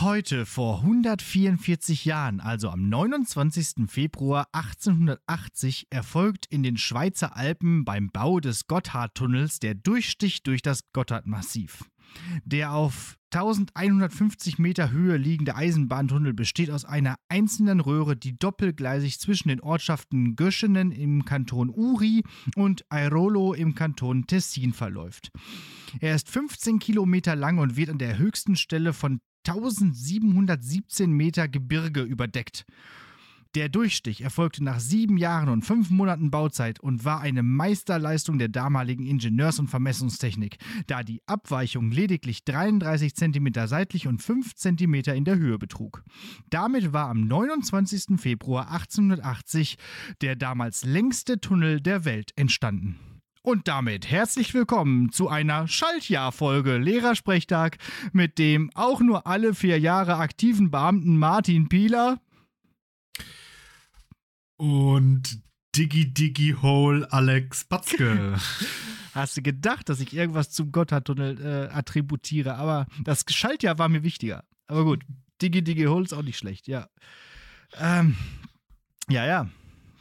Heute vor 144 Jahren, also am 29. Februar 1880, erfolgt in den Schweizer Alpen beim Bau des Gotthardtunnels der Durchstich durch das Gotthardmassiv. Der auf 1150 Meter Höhe liegende Eisenbahntunnel besteht aus einer einzelnen Röhre, die doppelgleisig zwischen den Ortschaften Göschenen im Kanton Uri und Airolo im Kanton Tessin verläuft. Er ist 15 Kilometer lang und wird an der höchsten Stelle von 1717 Meter Gebirge überdeckt. Der Durchstich erfolgte nach sieben Jahren und fünf Monaten Bauzeit und war eine Meisterleistung der damaligen Ingenieurs- und Vermessungstechnik, da die Abweichung lediglich 33 cm seitlich und 5 cm in der Höhe betrug. Damit war am 29. Februar 1880 der damals längste Tunnel der Welt entstanden. Und damit herzlich willkommen zu einer Schaltjahrfolge Lehrersprechtag mit dem auch nur alle vier Jahre aktiven Beamten Martin Pieler und Diggy Diggy Hole Alex Batzke. Hast du gedacht, dass ich irgendwas zum Gotthardtunnel äh, attributiere, aber das Schaltjahr war mir wichtiger. Aber gut, Diggy Diggy Hole ist auch nicht schlecht, ja. Ähm, ja, ja,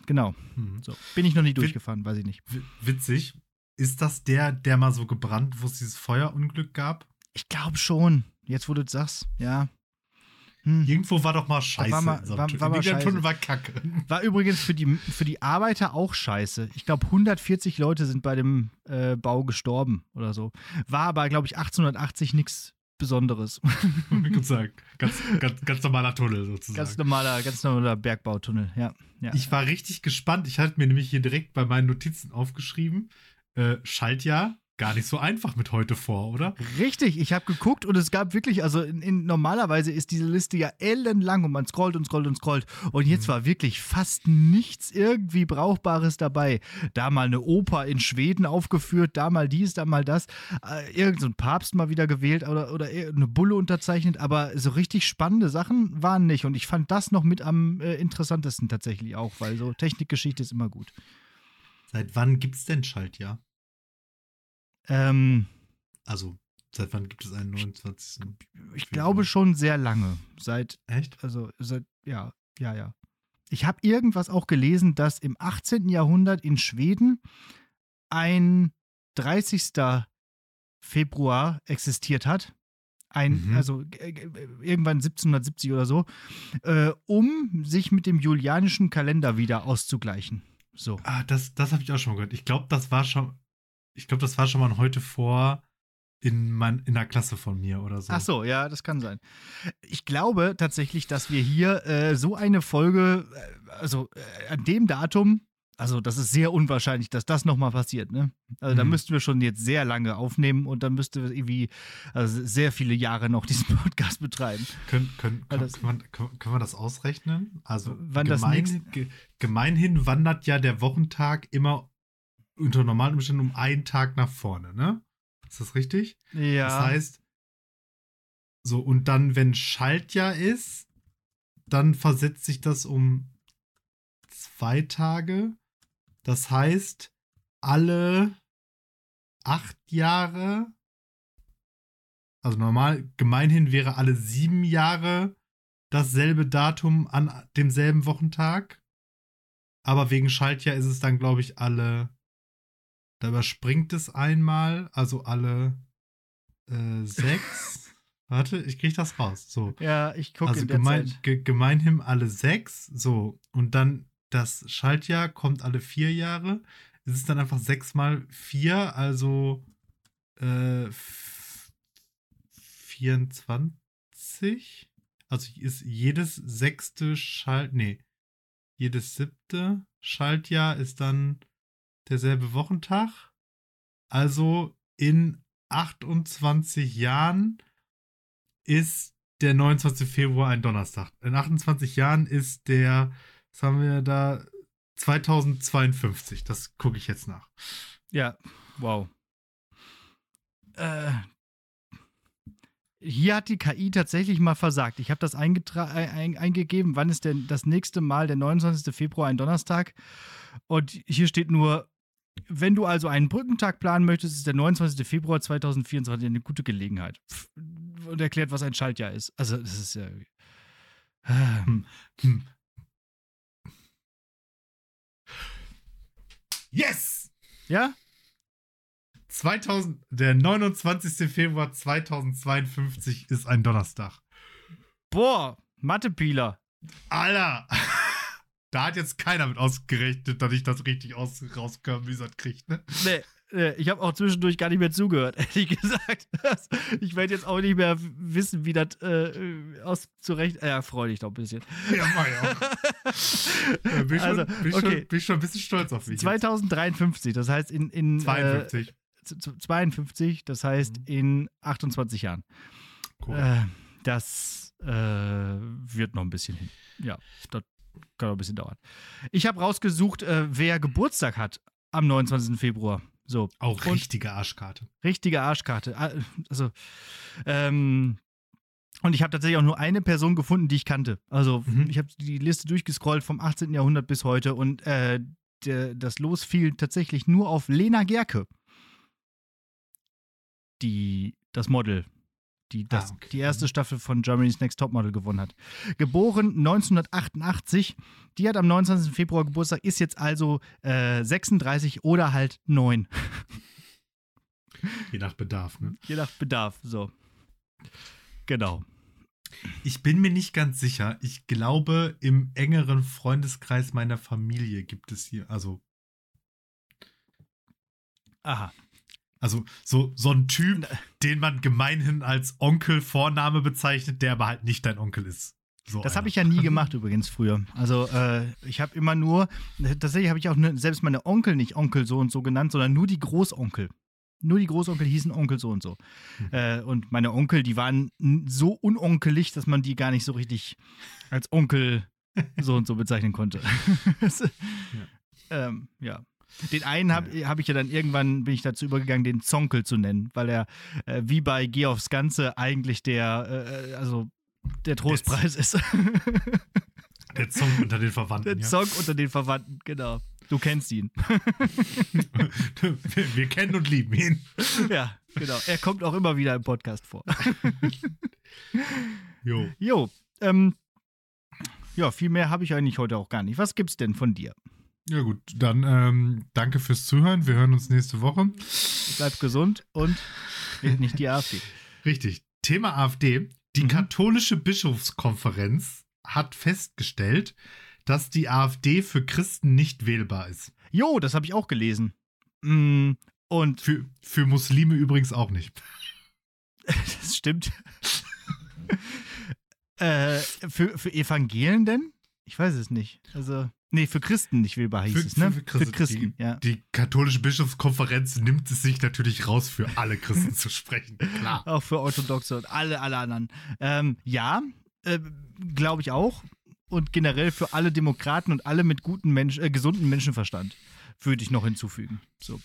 genau. Hm. So. Bin ich noch nie durchgefahren, weiß ich nicht. Witzig. Ist das der, der mal so gebrannt, wo es dieses Feuerunglück gab? Ich glaube schon. Jetzt, wo du es sagst, ja. Hm. Irgendwo war doch mal scheiße. War, mal, war, war, war Tunnel war kacke. War übrigens für die, für die Arbeiter auch scheiße. Ich glaube, 140 Leute sind bei dem äh, Bau gestorben oder so. War aber, glaube ich, 1880 nichts Besonderes. gesagt, ganz, ganz, ganz normaler Tunnel sozusagen. Ganz normaler, ganz normaler Bergbautunnel, ja, ja. Ich war richtig gespannt. Ich hatte mir nämlich hier direkt bei meinen Notizen aufgeschrieben, äh, Schaltjahr gar nicht so einfach mit heute vor, oder? Richtig, ich habe geguckt und es gab wirklich, also in, in, normalerweise ist diese Liste ja ellenlang und man scrollt und scrollt und scrollt. Und jetzt mhm. war wirklich fast nichts irgendwie Brauchbares dabei. Da mal eine Oper in Schweden aufgeführt, da mal dies, da mal das. Äh, irgend so ein Papst mal wieder gewählt oder, oder eine Bulle unterzeichnet, aber so richtig spannende Sachen waren nicht. Und ich fand das noch mit am äh, interessantesten tatsächlich auch, weil so Technikgeschichte ist immer gut. Seit wann gibt es denn Schaltjahr? Ähm, also, seit wann gibt es einen 29. Ich Februar? glaube schon sehr lange. Seit. Echt? Also, seit, ja, ja, ja. Ich habe irgendwas auch gelesen, dass im 18. Jahrhundert in Schweden ein 30. Februar existiert hat. Ein, mhm. also irgendwann 1770 oder so, äh, um sich mit dem julianischen Kalender wieder auszugleichen. So. Ah, das, das habe ich auch schon mal gehört. Ich glaube, das war schon, ich glaube, das war schon mal heute vor in, mein, in der Klasse von mir oder so. Ach so, ja, das kann sein. Ich glaube tatsächlich, dass wir hier äh, so eine Folge, äh, also äh, an dem Datum, also das ist sehr unwahrscheinlich, dass das nochmal passiert, ne? Also mhm. da müssten wir schon jetzt sehr lange aufnehmen und dann müsste wir irgendwie also sehr viele Jahre noch diesen Podcast betreiben. Können, können, können, das, können, wir, können wir das ausrechnen? Also gemein, das gemeinhin wandert ja der Wochentag immer unter normalen Umständen um einen Tag nach vorne, ne? Ist das richtig? Ja. Das heißt, so, und dann, wenn Schaltjahr ist, dann versetzt sich das um zwei Tage. Das heißt, alle acht Jahre, also normal, gemeinhin wäre alle sieben Jahre dasselbe Datum an demselben Wochentag. Aber wegen Schaltjahr ist es dann, glaube ich, alle da überspringt es einmal, also alle äh, sechs. Warte, ich krieg das raus. So. Ja, ich gucke Also gemein, ge, gemeinhin alle sechs. So. Und dann das Schaltjahr kommt alle vier Jahre. Es ist dann einfach sechs mal vier, also äh, 24. Also ist jedes sechste Schalt. Nee. Jedes siebte Schaltjahr ist dann derselbe Wochentag. Also in 28 Jahren ist der 29. Februar ein Donnerstag. In 28 Jahren ist der, was haben wir da, 2052. Das gucke ich jetzt nach. Ja, wow. Äh, hier hat die KI tatsächlich mal versagt. Ich habe das ein, eingegeben, wann ist denn das nächste Mal der 29. Februar ein Donnerstag? Und hier steht nur wenn du also einen Brückentag planen möchtest, ist der 29. Februar 2024 eine gute Gelegenheit. Und erklärt, was ein Schaltjahr ist. Also, das ist ja. Hm. Hm. Yes! Ja? 2000, der 29. Februar 2052 ist ein Donnerstag. Boah, Mathepieler. Alter! Da hat jetzt keiner mit ausgerechnet, dass ich das richtig aus, rauskörmüsert kriege, ne? Nee, nee, ich habe auch zwischendurch gar nicht mehr zugehört, ehrlich gesagt. Ich werde jetzt auch nicht mehr wissen, wie das äh, auszurecht. Ja, freu dich doch ein bisschen. Ja, mach ich auch. Äh, bin, Also, schon, bin, okay. schon, bin schon ein bisschen stolz auf mich. 2053, das heißt in. in jetzt. 52. Äh, z- z- 52, das heißt Mhm. in 28 Jahren. cool. Äh, das äh, wird noch ein bisschen hin. Ja, das kann noch ein bisschen dauern. Ich habe rausgesucht, äh, wer Geburtstag hat am 29. Februar. So, auch und- richtige Arschkarte. richtige Arschkarte. Ah, Also, ähm, und ich habe tatsächlich auch nur eine Person gefunden, die ich kannte. Also, Mhm. ich habe die Liste durchgescrollt vom 18. Jahrhundert bis heute und äh, der, das Los fiel tatsächlich nur auf Lena Gerke. Die, das Model, die das, Ah, okay. die erste Staffel von Germany's Next Topmodel gewonnen hat. Geboren 1988, die hat am 29. Februar Geburtstag, ist jetzt also äh, 36 oder halt 9. Je nach Bedarf, ne? Je nach Bedarf, so. Genau. Ich bin mir nicht ganz sicher. Ich glaube, im engeren Freundeskreis meiner Familie gibt es hier, also, Aha. Also so, so ein Typ, den man gemeinhin als Onkel Vorname bezeichnet, der aber halt nicht dein Onkel ist. So Das habe ich ja nie gemacht übrigens früher. Also äh, ich habe immer nur, tatsächlich habe ich auch ne, selbst meine Onkel nicht Onkel so und so genannt, sondern nur die Großonkel. Nur die Großonkel hießen Onkel so und so. Mhm. Äh, und meine Onkel, die waren so unonkelig, dass man die gar nicht so richtig als Onkel so und so bezeichnen konnte. Das- ähm, ja. Den einen habe hab ich ja dann irgendwann, bin ich dazu übergegangen, den Zonkel zu nennen, weil er äh, wie bei Geh aufs Ganze eigentlich der, äh, also der Trostpreis ist. Der Song unter den Verwandten. Der ja. Song unter den Verwandten, genau. Du kennst ihn. wir, wir kennen und lieben ihn. ja, genau. Er kommt auch immer wieder im Podcast vor. Jo. Jo, ähm, ja, viel mehr habe ich eigentlich heute auch gar nicht. Was gibt's denn von dir? Ja, gut. Dann ähm, danke fürs Zuhören. Wir hören uns nächste Woche. Bleib gesund und wählt nicht die AfD. Richtig. Thema AfD. Die Mhm. katholische Bischofskonferenz hat festgestellt, dass die AfD für Christen nicht wählbar ist. Jo, das habe ich auch gelesen. Mm, Und Für, für Muslime übrigens auch nicht. das stimmt. äh, für, für Evangelen denn? Ich weiß es nicht. Also, nee, für Christen nicht wählbar hieß Für- es, ne? für- für Christen, ja. Die katholische Bischofskonferenz nimmt es sich natürlich raus, für alle Christen zu sprechen. Klar. Auch für Orthodoxe und alle, alle anderen. Ähm, ja, äh, glaube ich auch. Und generell für alle Demokraten und alle mit guten Mensch, äh, gesunden Menschenverstand würde ich noch hinzufügen. So.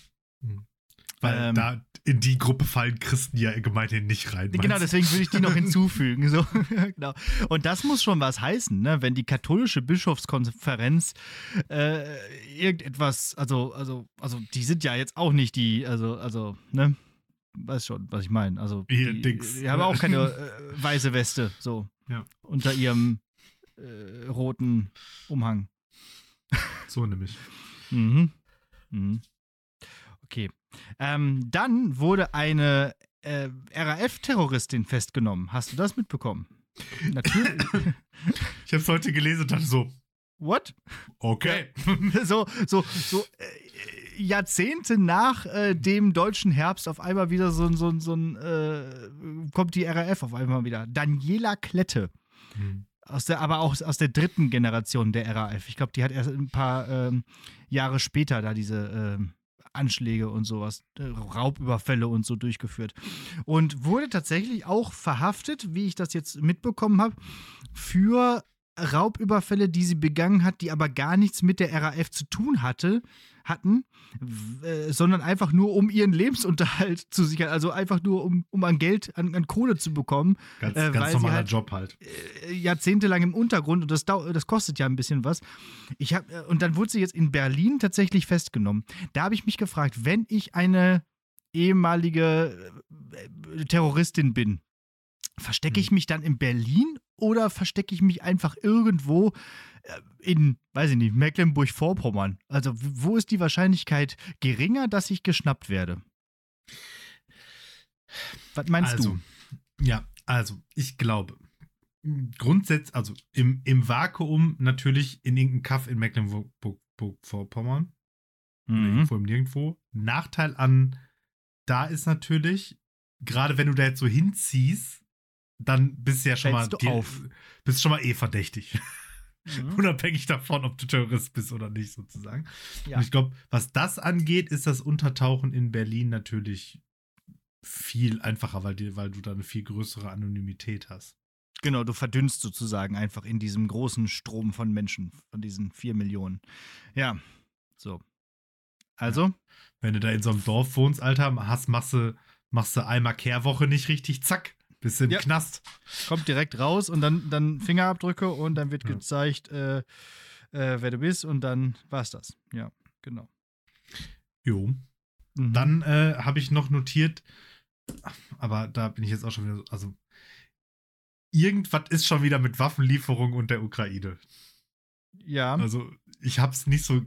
Weil Ähm. da in die Gruppe fallen Christen ja gemeinhin nicht rein. Genau, deswegen würde ich die noch hinzufügen. So. genau. Und das muss schon was heißen, ne? wenn die katholische Bischofskonferenz äh, irgendetwas, also, also, also die sind ja jetzt auch nicht die, also, also, ne? Weiß schon, was ich meine. Also, Hier, die, Dings. die haben auch keine äh, weiße Weste, so. Ja. Unter ihrem äh, roten Umhang. So nämlich. Mhm. Mhm. Okay. Ähm, dann wurde eine äh, RAF-Terroristin festgenommen. Hast du das mitbekommen? Natürlich. Ich habe es heute gelesen und dachte so, What? okay. so, so, so äh, Jahrzehnte nach äh, dem deutschen Herbst auf einmal wieder so, ein- so, ein- so ein, äh, kommt die RAF auf einmal wieder. Daniela Klette. Hm. Aus der, aber auch aus der dritten Generation der RAF. Ich glaube, die hat erst ein paar ähm, Jahre später da diese ähm, Anschläge und sowas, äh, Raubüberfälle und so durchgeführt. Und wurde tatsächlich auch verhaftet, wie ich das jetzt mitbekommen habe, für, Raubüberfälle, die sie begangen hat, die aber gar nichts mit der RAF zu tun hatte, hatten, äh, sondern einfach nur um ihren Lebensunterhalt zu sichern, also einfach nur um, um an Geld, an, an Kohle zu bekommen, Ganz, Äh, ganz normaler halt- Job halt. äh, jahrzehntelang im Untergrund und das, das kostet ja ein bisschen was. Ich hab, äh, und dann wurde sie jetzt in Berlin tatsächlich festgenommen. Da habe ich mich gefragt, wenn ich eine ehemalige äh, Terroristin bin, verstecke ich Hm. mich dann in Berlin oder verstecke ich mich einfach irgendwo äh, in, weiß ich nicht, Mecklenburg-Vorpommern? Also wo ist die Wahrscheinlichkeit geringer, dass ich geschnappt werde? Was meinst also, du? Ja, also, ich glaube, grundsätzlich, also im, im Vakuum natürlich in irgendeinem Kaff in Mecklenburg-Vorpommern. Mhm. Irgendwo im Nirgendwo. Nachteil an da ist natürlich, gerade wenn du da jetzt so hinziehst, dann bist du ja schon Fällst mal auf. bist schon mal eh verdächtig. Mhm. Unabhängig davon, ob du Terrorist bist oder nicht, sozusagen. Ja. Und ich glaube, was das angeht, ist das Untertauchen in Berlin natürlich viel einfacher, weil, die, weil du da eine viel größere Anonymität hast. Genau, du verdünnst sozusagen einfach in diesem großen Strom von Menschen, von diesen vier Millionen. Ja, so. Also, Wenn du da in so einem Dorf wohnst, Alter, hast, machst du, machst du einmal Kehrwoche nicht richtig, zack, bist du im Ja. Knast. kommt direkt raus und dann, dann Fingerabdrücke und dann wird Ja. gezeigt, äh, äh, wer du bist und dann war's das. Ja, genau. Jo. Mhm. Dann äh, habe ich noch notiert, aber da bin ich jetzt auch schon wieder so, also irgendwas ist schon wieder mit Waffenlieferung und der Ukraine. Ja, Also ich habe es nicht so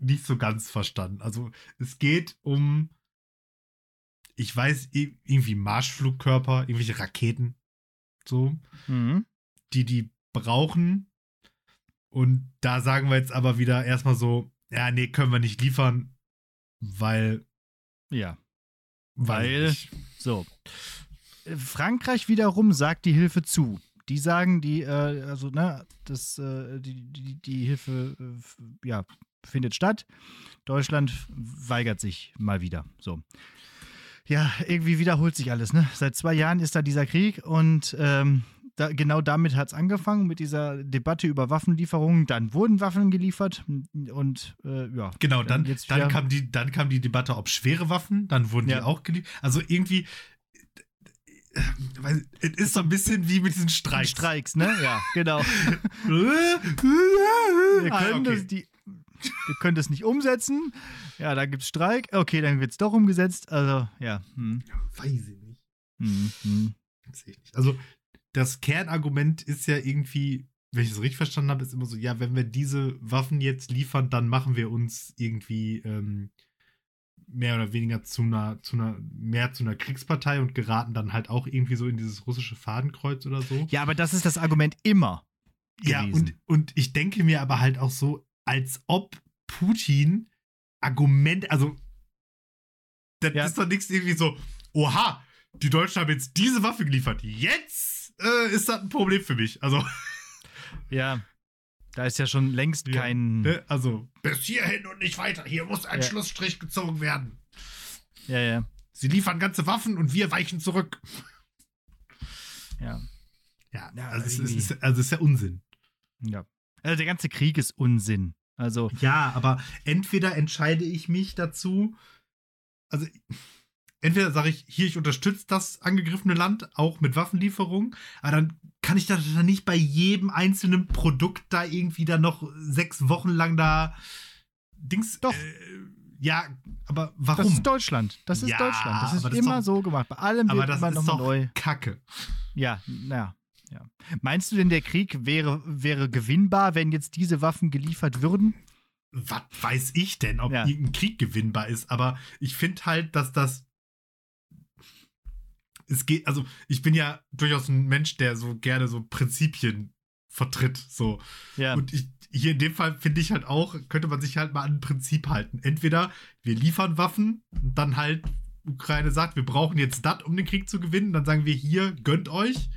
nicht so ganz verstanden. Also es geht um, ich weiß irgendwie Marschflugkörper, irgendwelche Raketen, so, mhm. die die brauchen. Und da sagen wir jetzt aber wieder erstmal so, ja, nee, können wir nicht liefern, weil, ja. Weil-. So. Frankreich wiederum sagt die Hilfe zu. Die sagen, die, äh, also, ne, das, äh, die, die, die Hilfe, äh, ja, findet statt. Deutschland weigert sich mal wieder. So. Ja, irgendwie wiederholt sich alles, ne? Seit zwei Jahren ist da dieser Krieg und ähm, da, genau damit hat es angefangen, mit dieser Debatte über Waffenlieferungen. Dann wurden Waffen geliefert und äh, ja. Genau, dann, dann, wieder- kam die, dann kam die Debatte, ob schwere Waffen, dann wurden Ja. die auch geliefert. Also irgendwie, äh, weil, es ist so ein bisschen wie mit diesen Streiks. Streiks, ne? Ja, genau. Wir Wir können, das, die, wir können das nicht umsetzen. Ja, da gibt es Streik. Okay, dann wird es doch umgesetzt. Also, ja. Hm, Weiß ich nicht. hm, hm. Also, das Kernargument ist ja irgendwie, wenn ich es richtig verstanden habe, ist immer so, ja, wenn wir diese Waffen jetzt liefern, dann machen wir uns irgendwie ähm, mehr oder weniger zu einer, zu einer, mehr zu einer Kriegspartei und geraten dann halt auch irgendwie so in dieses russische Fadenkreuz oder so. Ja, aber das ist das Argument immer. Ja, gewesen. und, und ich denke mir aber halt auch so, als ob Putin Argument, also das Ja. ist doch nichts irgendwie so, oha, die Deutschen haben jetzt diese Waffe geliefert, jetzt äh, ist das ein Problem für mich. Also, Ja, da ist ja schon längst Ja, kein. ne, also bis hierhin und nicht weiter, hier muss ein Ja. Schlussstrich gezogen werden. Ja, ja, Sie liefern ganze Waffen und wir weichen zurück. ja. Ja, also, es ist, also es ist ja Unsinn. ja. Also, der ganze Krieg ist Unsinn. Also, Ja, aber entweder entscheide ich mich dazu, also entweder sage ich, hier, ich unterstütze das angegriffene Land, auch mit Waffenlieferungen, aber dann kann ich das dann nicht bei jedem einzelnen Produkt da irgendwie dann noch sechs Wochen lang da Dings. Doch. Äh, ja, aber das warum? ist Deutschland. Das ist Ja, Deutschland. Das ist das ist immer doch- so gemacht. Bei allem aber wird das immer ist nochmal doch neu. Kacke. Ja, naja. Ja. Meinst du denn, der Krieg wäre, wäre gewinnbar, wenn jetzt diese Waffen geliefert würden? Was weiß ich denn, ob Ja. irgendein Krieg gewinnbar ist, aber ich finde halt, dass das. Es geht, also ich bin ja durchaus ein Mensch, der so gerne so Prinzipien vertritt, so. Ja. Und ich, hier in dem Fall finde ich halt auch, könnte man sich halt mal an ein Prinzip halten. Entweder wir liefern Waffen und dann halt Ukraine sagt, wir brauchen jetzt das, um den Krieg zu gewinnen, dann sagen wir hier, gönnt euch.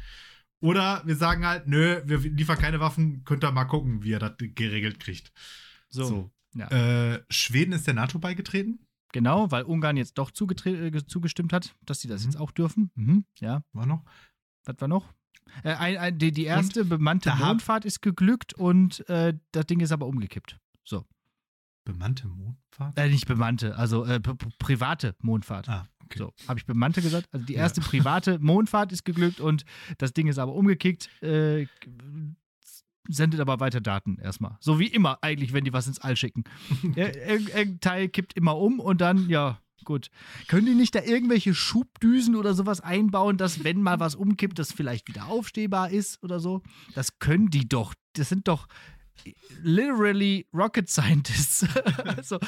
Oder wir sagen halt, nö, wir liefern keine Waffen, könnt ihr mal gucken, wie ihr das geregelt kriegt. so. so. Ja. Äh, Schweden ist der NATO beigetreten? Genau, weil Ungarn jetzt doch äh, zugestimmt hat, dass sie das Mhm. jetzt auch dürfen. Mhm. Ja. War noch? Was war noch? Äh, ein, ein, die, die erste bemannte da hab- Mondfahrt ist geglückt und äh, das Ding ist aber umgekippt. So. Bemannte Mondfahrt? Äh, nicht bemannte, also äh, private Mondfahrt. Ah, okay. So, habe ich bemannte gesagt? Also die Ja. erste private Mondfahrt ist geglückt und das Ding ist aber umgekickt, äh, sendet aber weiter Daten erstmal. So wie immer eigentlich, wenn die was ins All schicken. Ir- ir- Irgendein Teil kippt immer um und dann, ja, gut. Können die nicht da irgendwelche Schubdüsen oder sowas einbauen, dass wenn mal was umkippt, das vielleicht wieder aufstehbar ist oder so? Das können die doch. Das sind doch literally Rocket Scientists. also,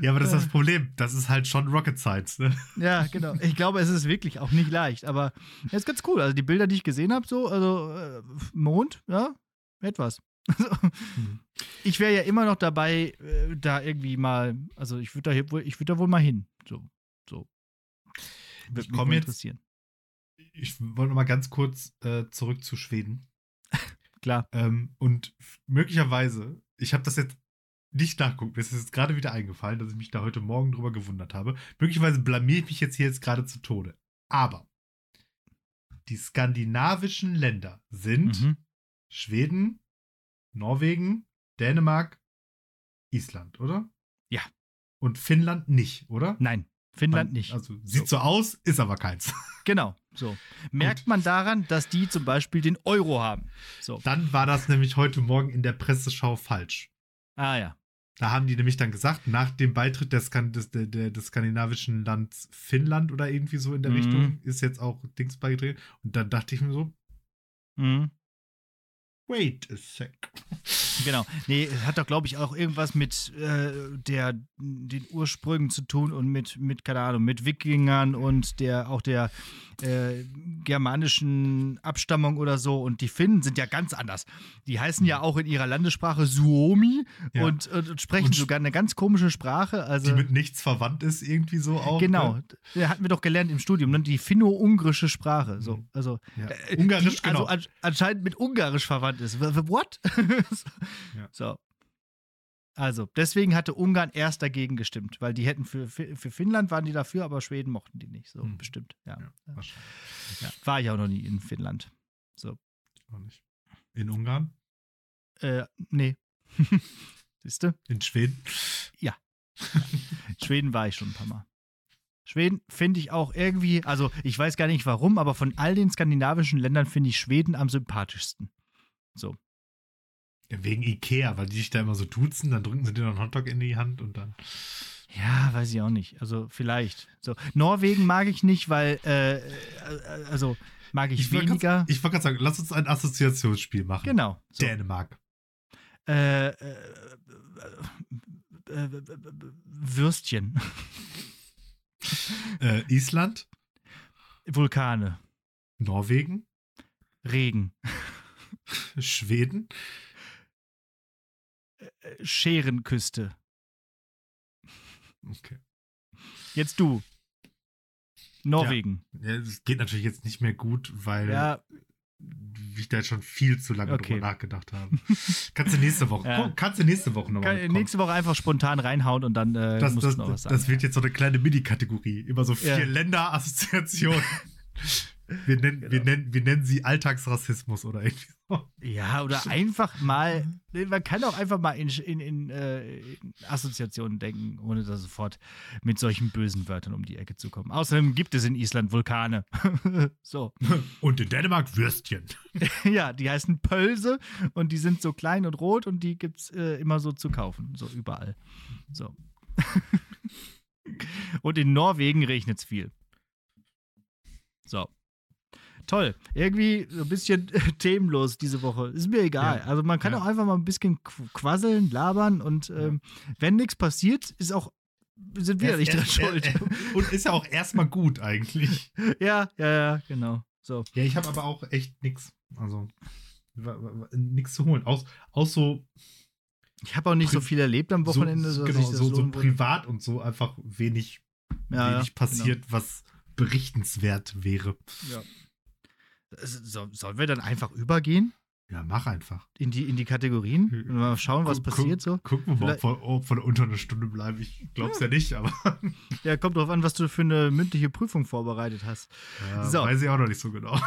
Ja, aber das ist Äh. das Problem. Das ist halt schon Rocket Science, ne? Ja, genau. Ich glaube, es ist wirklich auch nicht leicht, aber es ist ganz cool. Also die Bilder, die ich gesehen habe, so, also äh, Mond, ja, etwas. Also, Mhm. ich wäre ja immer noch dabei, äh, da irgendwie mal, also ich würde da, wohl- ich würd da wohl mal hin. So, so. Würde mich jetzt- interessieren. Ich wollte noch mal ganz kurz äh, zurück zu Schweden. Klar. Ähm, und möglicherweise, ich habe das jetzt nicht nachgucken, mir ist jetzt gerade wieder eingefallen, dass ich mich da heute Morgen drüber gewundert habe. Möglicherweise blamier ich mich jetzt hier jetzt gerade zu Tode. Aber die skandinavischen Länder sind Mhm. Schweden, Norwegen, Dänemark, Island, oder? Ja. Und Finnland nicht, oder? Nein, Finnland Man- nicht. Also sieht so aus, ist aber keins. Genau, so. Merkt man daran, dass die zum Beispiel den Euro haben. So. Dann war das nämlich heute Morgen in der Presseschau falsch. Ah ja. Da haben die nämlich dann gesagt, nach dem Beitritt des, des, der, des skandinavischen Lands Finnland oder irgendwie so in der Mhm. Richtung ist jetzt auch Dings beigetreten. Und dann dachte ich mir so, Mhm. wait a sec. Genau. Nee, hat doch, glaube ich, auch irgendwas mit äh, der, den Ursprüngen zu tun und mit, mit, keine Ahnung, mit Wikingern und der, auch der äh, germanischen Abstammung oder so. Und die Finnen sind ja ganz anders. Die heißen ja auch in ihrer Landessprache Suomi Ja. und, und, sprechen Und- sogar eine ganz komische Sprache. Also, Die mit nichts verwandt ist, irgendwie so auch. genau. Ne? Hatten wir doch gelernt im Studium, ne? die finno-ungrische Sprache. So, Mhm. also, Ja. äh, Ungarisch, die genau. Also an, anscheinend mit Ungarisch verwandt ist. What? Ja. So. Also, deswegen hatte Ungarn erst dagegen gestimmt, weil die hätten für, für, Finnland waren die dafür, aber Schweden mochten die nicht. So, Hm. bestimmt. Ja. Ja, Ja. Ja. War ich auch noch nie in Finnland. Auch nicht. In Ungarn? Äh, nee. Siehst du? In Schweden? Schweden war ich schon ein paar Mal. Schweden finde ich auch irgendwie, also ich weiß gar nicht warum, aber von all den skandinavischen Ländern finde ich Schweden am sympathischsten. So. Wegen Ikea, weil die sich da immer so duzen, dann drücken sie dir noch einen Hotdog in die Hand und dann. Ja, weiß ich auch nicht. Also vielleicht. So. Norwegen mag ich nicht, weil, äh, also mag ich, grad- weniger. Ich wollte gerade sagen, lass uns ein Assoziationsspiel machen. genau. So. Dänemark. Äh, äh, äh, Würstchen. Äh, Island, Vulkane. Norwegen, Regen. Schweden, Scherenküste. okay. Jetzt du. Norwegen. Ja, es geht natürlich jetzt nicht mehr gut, weil Ja, ich da jetzt schon viel zu lange Okay. drüber nachgedacht habe. kannst du nächste Woche, Ja. komm, kannst du nächste Woche nochmal kann, nächste Woche einfach spontan reinhauen und dann äh, das, musst das, du noch was das, sagen. wird jetzt so eine kleine Mini-Kategorie. Immer so vier Ja. Länder-Assoziationen. Wir nennen, wir, Genau. nennen, wir nennen sie Alltagsrassismus oder irgendwie so. Ja, oder einfach mal, nee, man kann auch einfach mal in, in, in, äh, in Assoziationen denken, ohne da sofort mit solchen bösen Wörtern um die Ecke zu kommen. Außerdem gibt es in Island Vulkane. so. Und in Dänemark Würstchen. Ja, die heißen Pölse und die sind so klein und rot und die gibt es äh, immer so zu kaufen, so überall. So. und in Norwegen regnet es viel. So. Toll. Irgendwie so ein bisschen themenlos diese Woche. Ist mir egal. Ja. Also man kann Ja. auch einfach mal ein bisschen qu- quasseln, labern und ähm, wenn nichts passiert, ist auch sind wir Er- nicht dran schuld. Und ist ja auch erstmal gut eigentlich. ja, ja, ja, genau. So. Ja, ich habe aber auch echt nichts. Also nichts zu holen. Aus, aus so, Ich habe auch nicht so viel erlebt am Wochenende. so, genau, so, so privat und so einfach wenig, Ja, ja, wenig passiert, was berichtenswert wäre. Ja. So, sollen wir dann einfach übergehen? Ja, mach einfach. In die, in die Kategorien? Und mal schauen, was Guck- passiert so. Gucken wir mal, ob wir, unter einer Stunde bleiben. Ich glaub's ja nicht, aber Ja, kommt drauf an, was du für eine mündliche Prüfung vorbereitet hast. ja, So. weiß ich auch noch nicht so genau.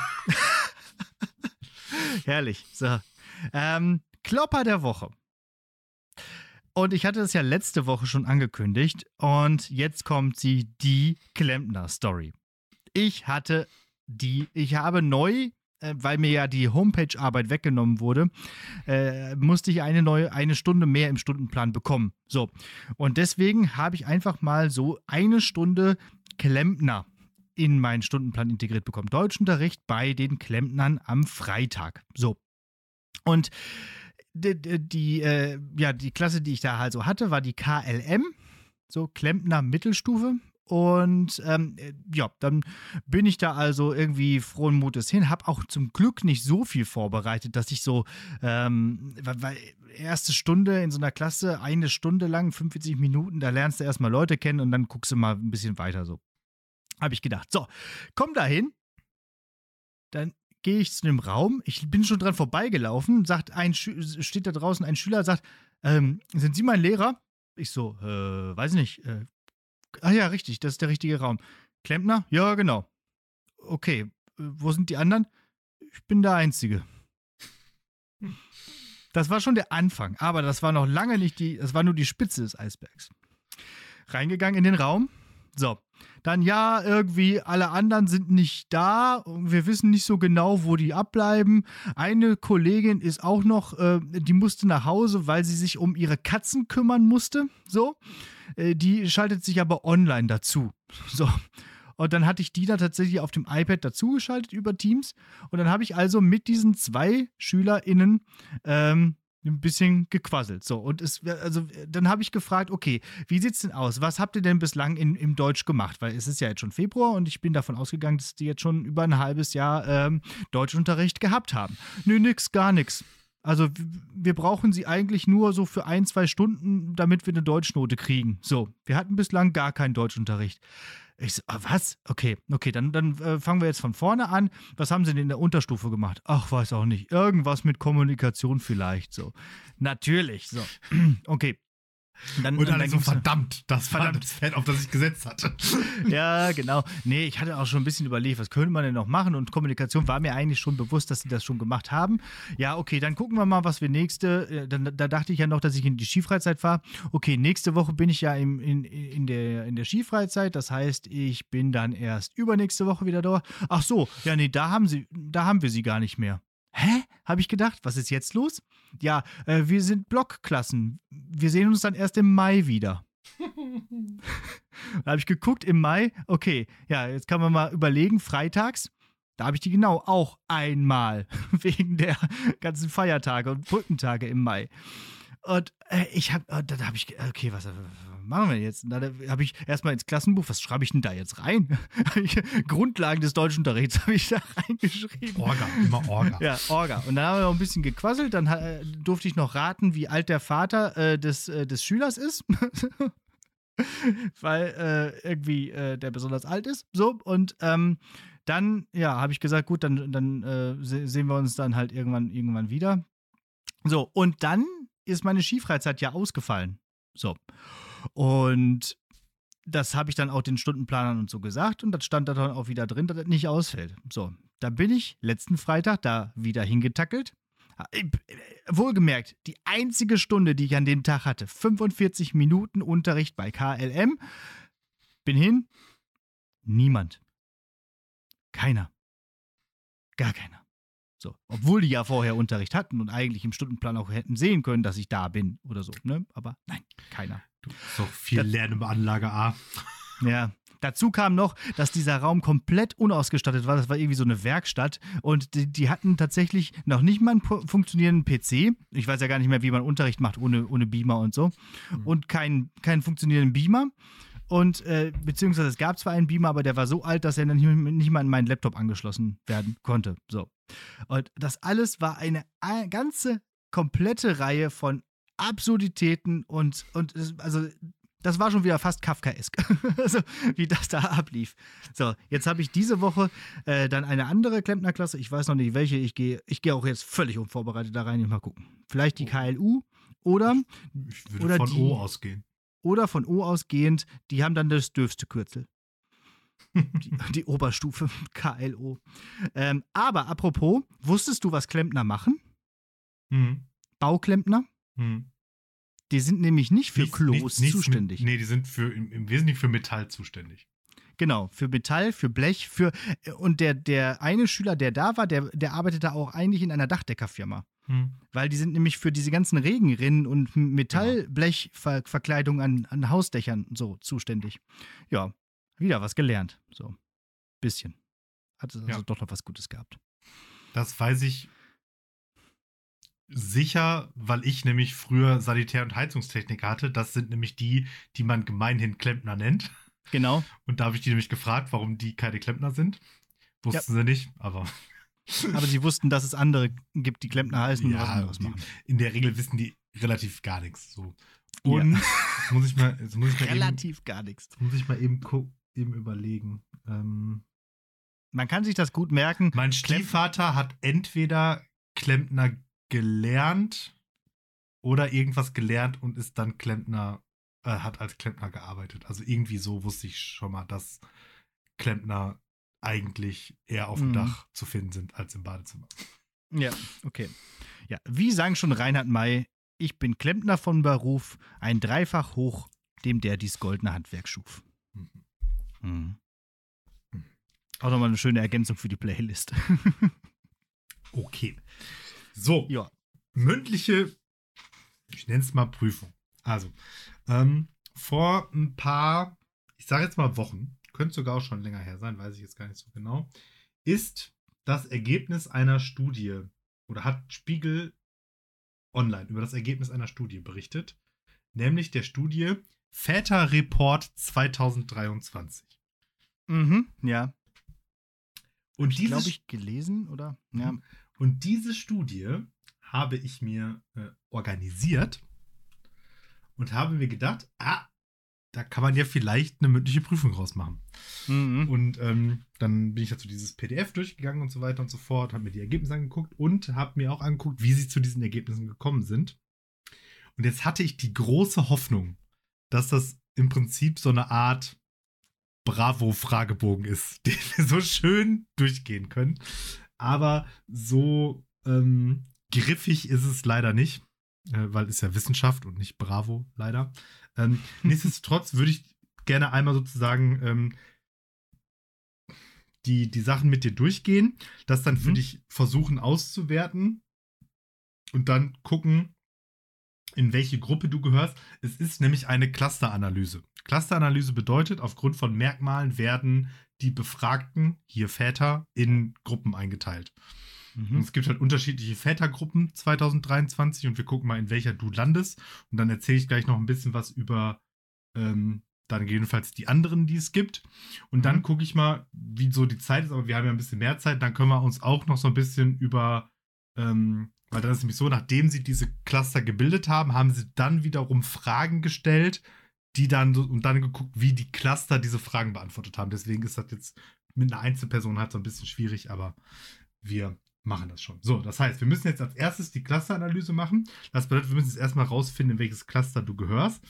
Herrlich. So. Ähm, Klopper der Woche. Und ich hatte das ja letzte Woche schon angekündigt. Und jetzt kommt sie, die Klempner-Story. Ich hatte die, ich habe neu, äh, weil mir ja die Homepage-Arbeit weggenommen wurde, äh, musste ich eine neue, eine Stunde mehr im Stundenplan bekommen. So. Und deswegen habe ich einfach mal so eine Stunde Klempner in meinen Stundenplan integriert bekommen. Deutschunterricht bei den Klempnern am Freitag. So. Und die, die, äh, ja, die Klasse, die ich da halt so hatte, war die KLM, so Klempner Mittelstufe. Und ähm, äh, ja, dann bin ich da also irgendwie frohen Mutes hin. Hab auch zum Glück nicht so viel vorbereitet, dass ich so, ähm, weil, weil erste Stunde in so einer Klasse, eine Stunde lang, 45 Minuten, da lernst du erstmal Leute kennen und dann guckst du mal ein bisschen weiter so. Habe ich gedacht. So, komm da hin. Dann gehe ich zu dem Raum. Ich bin schon dran vorbeigelaufen. Sagt ein Schü steht da draußen ein Schüler, sagt, ähm, sind Sie mein Lehrer? Ich so, äh, weiß nicht. Äh, ah ja, richtig, das ist der richtige Raum. Klempner? Ja, genau. Okay, wo sind die anderen? Ich bin der Einzige. Das war schon der Anfang, aber das war noch lange nicht die, das war nur die Spitze des Eisbergs. Reingegangen in den Raum. So, dann ja, irgendwie alle anderen sind nicht da. Wir wissen nicht so genau, wo die abbleiben. Eine Kollegin ist auch noch, äh, die musste nach Hause, weil sie sich um ihre Katzen kümmern musste. So, äh, die schaltet sich aber online dazu. So. Und dann hatte ich die da tatsächlich auf dem iPad dazugeschaltet über Teams. Und dann habe ich also mit diesen zwei SchülerInnen ähm, ein bisschen gequasselt. So, und es, also, dann habe ich gefragt, okay, wie sieht's denn aus? Was habt ihr denn bislang in, im Deutsch gemacht? Weil es ist ja jetzt schon Februar und ich bin davon ausgegangen, dass die jetzt schon über ein halbes Jahr ähm, Deutschunterricht gehabt haben. Nö, nix, gar nix. Also wir brauchen sie eigentlich nur so für ein, zwei Stunden, damit wir eine Deutschnote kriegen. So, wir hatten bislang gar keinen Deutschunterricht. Ich so, ah, was? Okay, okay, dann, dann äh, fangen wir jetzt von vorne an. Was haben sie denn in der Unterstufe gemacht? Ach, weiß auch nicht. Irgendwas mit Kommunikation vielleicht. So. Natürlich. So. Okay. Dann, Und dann alle so, verdammt, das war Verdammt. das Feld, auf das ich gesetzt hatte. ja, genau. Nee, ich hatte auch schon ein bisschen überlegt, was könnte man denn noch machen? Und Kommunikation war mir eigentlich schon bewusst, dass sie das schon gemacht haben. Ja, okay, dann gucken wir mal, was wir nächste. äh, Dann, da dachte ich ja noch, dass ich in die Skifreizeit fahre. Okay, nächste Woche bin ich ja im, in, in, der, in der Skifreizeit. Das heißt, ich bin dann erst übernächste Woche wieder da. Ach so, ja, nee, da haben, sie, da haben wir sie gar nicht mehr. Hä? Habe ich gedacht, was ist jetzt los? Ja, äh, wir sind Blockklassen. Wir sehen uns dann erst im Mai wieder. Da habe ich geguckt im Mai, okay, ja, jetzt kann man mal überlegen, freitags, da habe ich die genau auch einmal, wegen der ganzen Feiertage und Brückentage im Mai. Und äh, ich habe, äh, da habe ich, okay, was machen wir jetzt? Und Da habe ich erstmal ins Klassenbuch, was schreibe ich denn da jetzt rein? Grundlagen des Deutschunterrichts habe ich da reingeschrieben. Orga, immer Orga. Ja, Orga. Und dann haben wir noch ein bisschen gequasselt. Dann äh, durfte ich noch raten, wie alt der Vater äh, des, äh, des Schülers ist. Weil äh, irgendwie äh, der besonders alt ist. So. Und ähm, dann, ja, habe ich gesagt, gut, dann, dann se sehen wir uns dann halt irgendwann, irgendwann wieder. So, und dann ist meine Skifreizeit ja ausgefallen. So. Und das habe ich dann auch den Stundenplanern und so gesagt und das stand da dann auch wieder drin, dass das nicht ausfällt. So, da bin ich letzten Freitag da wieder hingetackelt. Äh, Wohlgemerkt, die einzige Stunde, die ich an dem Tag hatte, 45 Minuten Unterricht bei KLM. Bin hin, niemand. Keiner. Gar keiner. So, obwohl die ja vorher Unterricht hatten und eigentlich im Stundenplan auch hätten sehen können, dass ich da bin oder so, ne? Aber nein, keiner. Du doch viel Das- lernen über Anlage A. Ja. Dazu kam noch, dass dieser Raum komplett unausgestattet war. Das war irgendwie so eine Werkstatt. Und die, die hatten tatsächlich noch nicht mal einen funktionierenden PC. Ich weiß ja gar nicht mehr, wie man Unterricht macht ohne, ohne Beamer und so. Und keinen keinen funktionierenden Beamer. Und äh, beziehungsweise es gab zwar einen Beamer, aber der war so alt, dass er dann nicht, nicht mal an meinen Laptop angeschlossen werden konnte. So. Und das alles war eine ganze komplette Reihe von Absurditäten und, und also Das war schon wieder fast Kafkaesk, also, wie das da ablief. So, jetzt habe ich diese Woche äh, dann eine andere Klempnerklasse. Ich weiß noch nicht welche. Ich gehe ich geh auch jetzt völlig unvorbereitet da rein. Mal gucken. Vielleicht die KLU oder, Ich würde Oder von die- O ausgehen. oder von O ausgehend, die haben dann das dürfste Kürzel. Die, die Oberstufe, KLO. Ähm, aber apropos, wusstest du, was Klempner machen? Hm. Bauklempner? Hm. Die sind nämlich nicht für Nichts- Klos nichts- nichts zuständig. Mit, nee, die sind für, im, im Wesentlichen für Metall zuständig. Genau, für Metall, für Blech, für. Und der, der eine Schüler, der da war, der, der arbeitete auch eigentlich in einer Dachdeckerfirma. Hm. Weil die sind nämlich für diese ganzen Regenrinnen und Metallblechverkleidung an, an Hausdächern so zuständig. Ja, wieder was gelernt. So. Bisschen. Hat also Ja. doch noch was Gutes gehabt. Das weiß ich sicher, weil ich nämlich früher Sanitär- und Heizungstechniker hatte. Das sind nämlich die, die man gemeinhin Klempner nennt. Genau. Und da habe ich die nämlich gefragt, warum die keine Klempner sind. Wussten sie nicht, aber Aber sie wussten, dass es andere gibt, die Klempner heißen und Ja, was anderes machen. in der Regel wissen die relativ gar nichts. So. Und jetzt muss ich mal, muss ich mal, eben, Relativ gar nichts. muss ich mal eben, gu- eben überlegen. Ähm, Man kann sich das gut merken. mein Stiefvater hat entweder Klempner gelernt oder irgendwas gelernt und ist dann Klempner, äh, hat als Klempner gearbeitet. Also irgendwie so wusste ich schon mal, dass Klempner eigentlich eher auf dem Mhm. Dach zu finden sind als im Badezimmer. Ja, okay. Ja, wie sang schon Reinhard May, ich bin Klempner von Beruf, ein Dreifach hoch, dem der dies goldene Handwerk schuf. Mhm. Auch nochmal eine schöne Ergänzung für die Playlist. Okay. So, ja. mündliche, ich nenne es mal Prüfung. Also, ähm, vor ein paar, ich sage jetzt mal Wochen, könnte sogar auch schon länger her sein, weiß ich jetzt gar nicht so genau, ist das Ergebnis einer Studie oder hat Spiegel online über das Ergebnis einer Studie berichtet, nämlich der Studie Väterreport 2023. Mhm, ja. Und Ich diese glaube ich gelesen, oder? Ja. Mhm. Und diese Studie habe ich mir äh, organisiert und habe mir gedacht, ah, da kann man ja vielleicht eine mündliche Prüfung rausmachen. Mhm. Und ähm, dann bin ich dazu dieses PDF durchgegangen und so weiter und so fort, habe mir die Ergebnisse angeguckt und habe mir auch angeguckt, wie sie zu diesen Ergebnissen gekommen sind. Und jetzt hatte ich die große Hoffnung, dass das im Prinzip so eine Art Bravo-Fragebogen ist, den wir so schön durchgehen können. Aber so ähm, griffig ist es leider nicht, äh, weil es ja Wissenschaft und nicht Bravo, leider. Ähm, nichtsdestotrotz würde ich gerne einmal sozusagen ähm, die, die Sachen mit dir durchgehen, das dann für Mhm. dich versuchen auszuwerten und dann gucken, in welche Gruppe du gehörst. Es ist nämlich eine Clusteranalyse. Clusteranalyse bedeutet, aufgrund von Merkmalen werden die Befragten, hier Väter, in Gruppen eingeteilt. Mhm. es gibt halt unterschiedliche Vätergruppen 2023 und wir gucken mal, in welcher du landest. Und dann erzähle ich gleich noch ein bisschen was über ähm, dann jedenfalls die anderen, die es gibt. Und dann Mhm. gucke ich mal, wie so die Zeit ist, aber wir haben ja ein bisschen mehr Zeit. Dann können wir uns auch noch so ein bisschen über, ähm, weil dann ist nämlich so, nachdem sie diese Cluster gebildet haben, haben sie dann wiederum Fragen gestellt, die dann so, und dann geguckt, wie die Cluster diese Fragen beantwortet haben. Deswegen ist das jetzt mit einer Einzelperson halt so ein bisschen schwierig, aber wir machen das schon. So, das heißt, wir müssen jetzt als erstes die Clusteranalyse machen. Das bedeutet, wir müssen jetzt erstmal rausfinden, in welches Cluster du gehörst.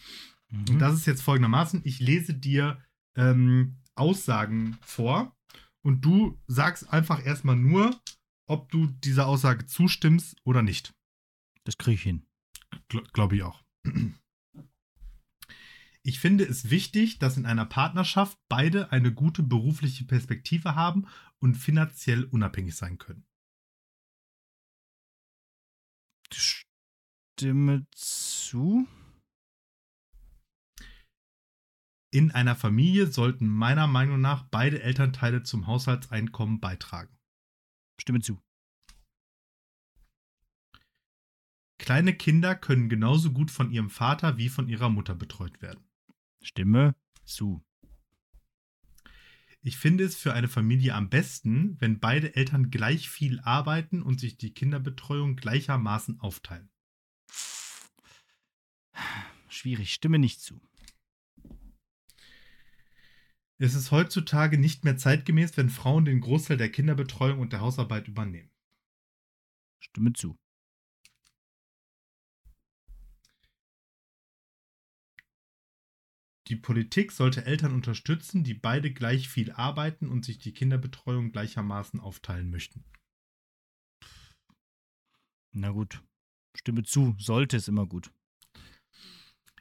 Und Mhm. das ist jetzt folgendermaßen: Ich lese dir ähm, Aussagen vor und du sagst einfach erstmal nur, ob du dieser Aussage zustimmst oder nicht. Das kriege ich hin. Gl Glaube ich auch. Ich finde es wichtig, dass in einer Partnerschaft beide eine gute berufliche Perspektive haben und finanziell unabhängig sein können. Stimme zu. In einer Familie sollten meiner Meinung nach beide Elternteile zum Haushaltseinkommen beitragen. Stimme zu. Kleine Kinder können genauso gut von ihrem Vater wie von ihrer Mutter betreut werden. Stimme zu. Ich finde es für eine Familie am besten, wenn beide Eltern gleich viel arbeiten und sich die Kinderbetreuung gleichermaßen aufteilen. Schwierig. Stimme nicht zu. Es ist heutzutage nicht mehr zeitgemäß, wenn Frauen den Großteil der Kinderbetreuung und der Hausarbeit übernehmen. Stimme zu. Die Politik sollte Eltern unterstützen, die beide gleich viel arbeiten und sich die Kinderbetreuung gleichermaßen aufteilen möchten. Na gut. Stimme zu. Sollte es immer gut.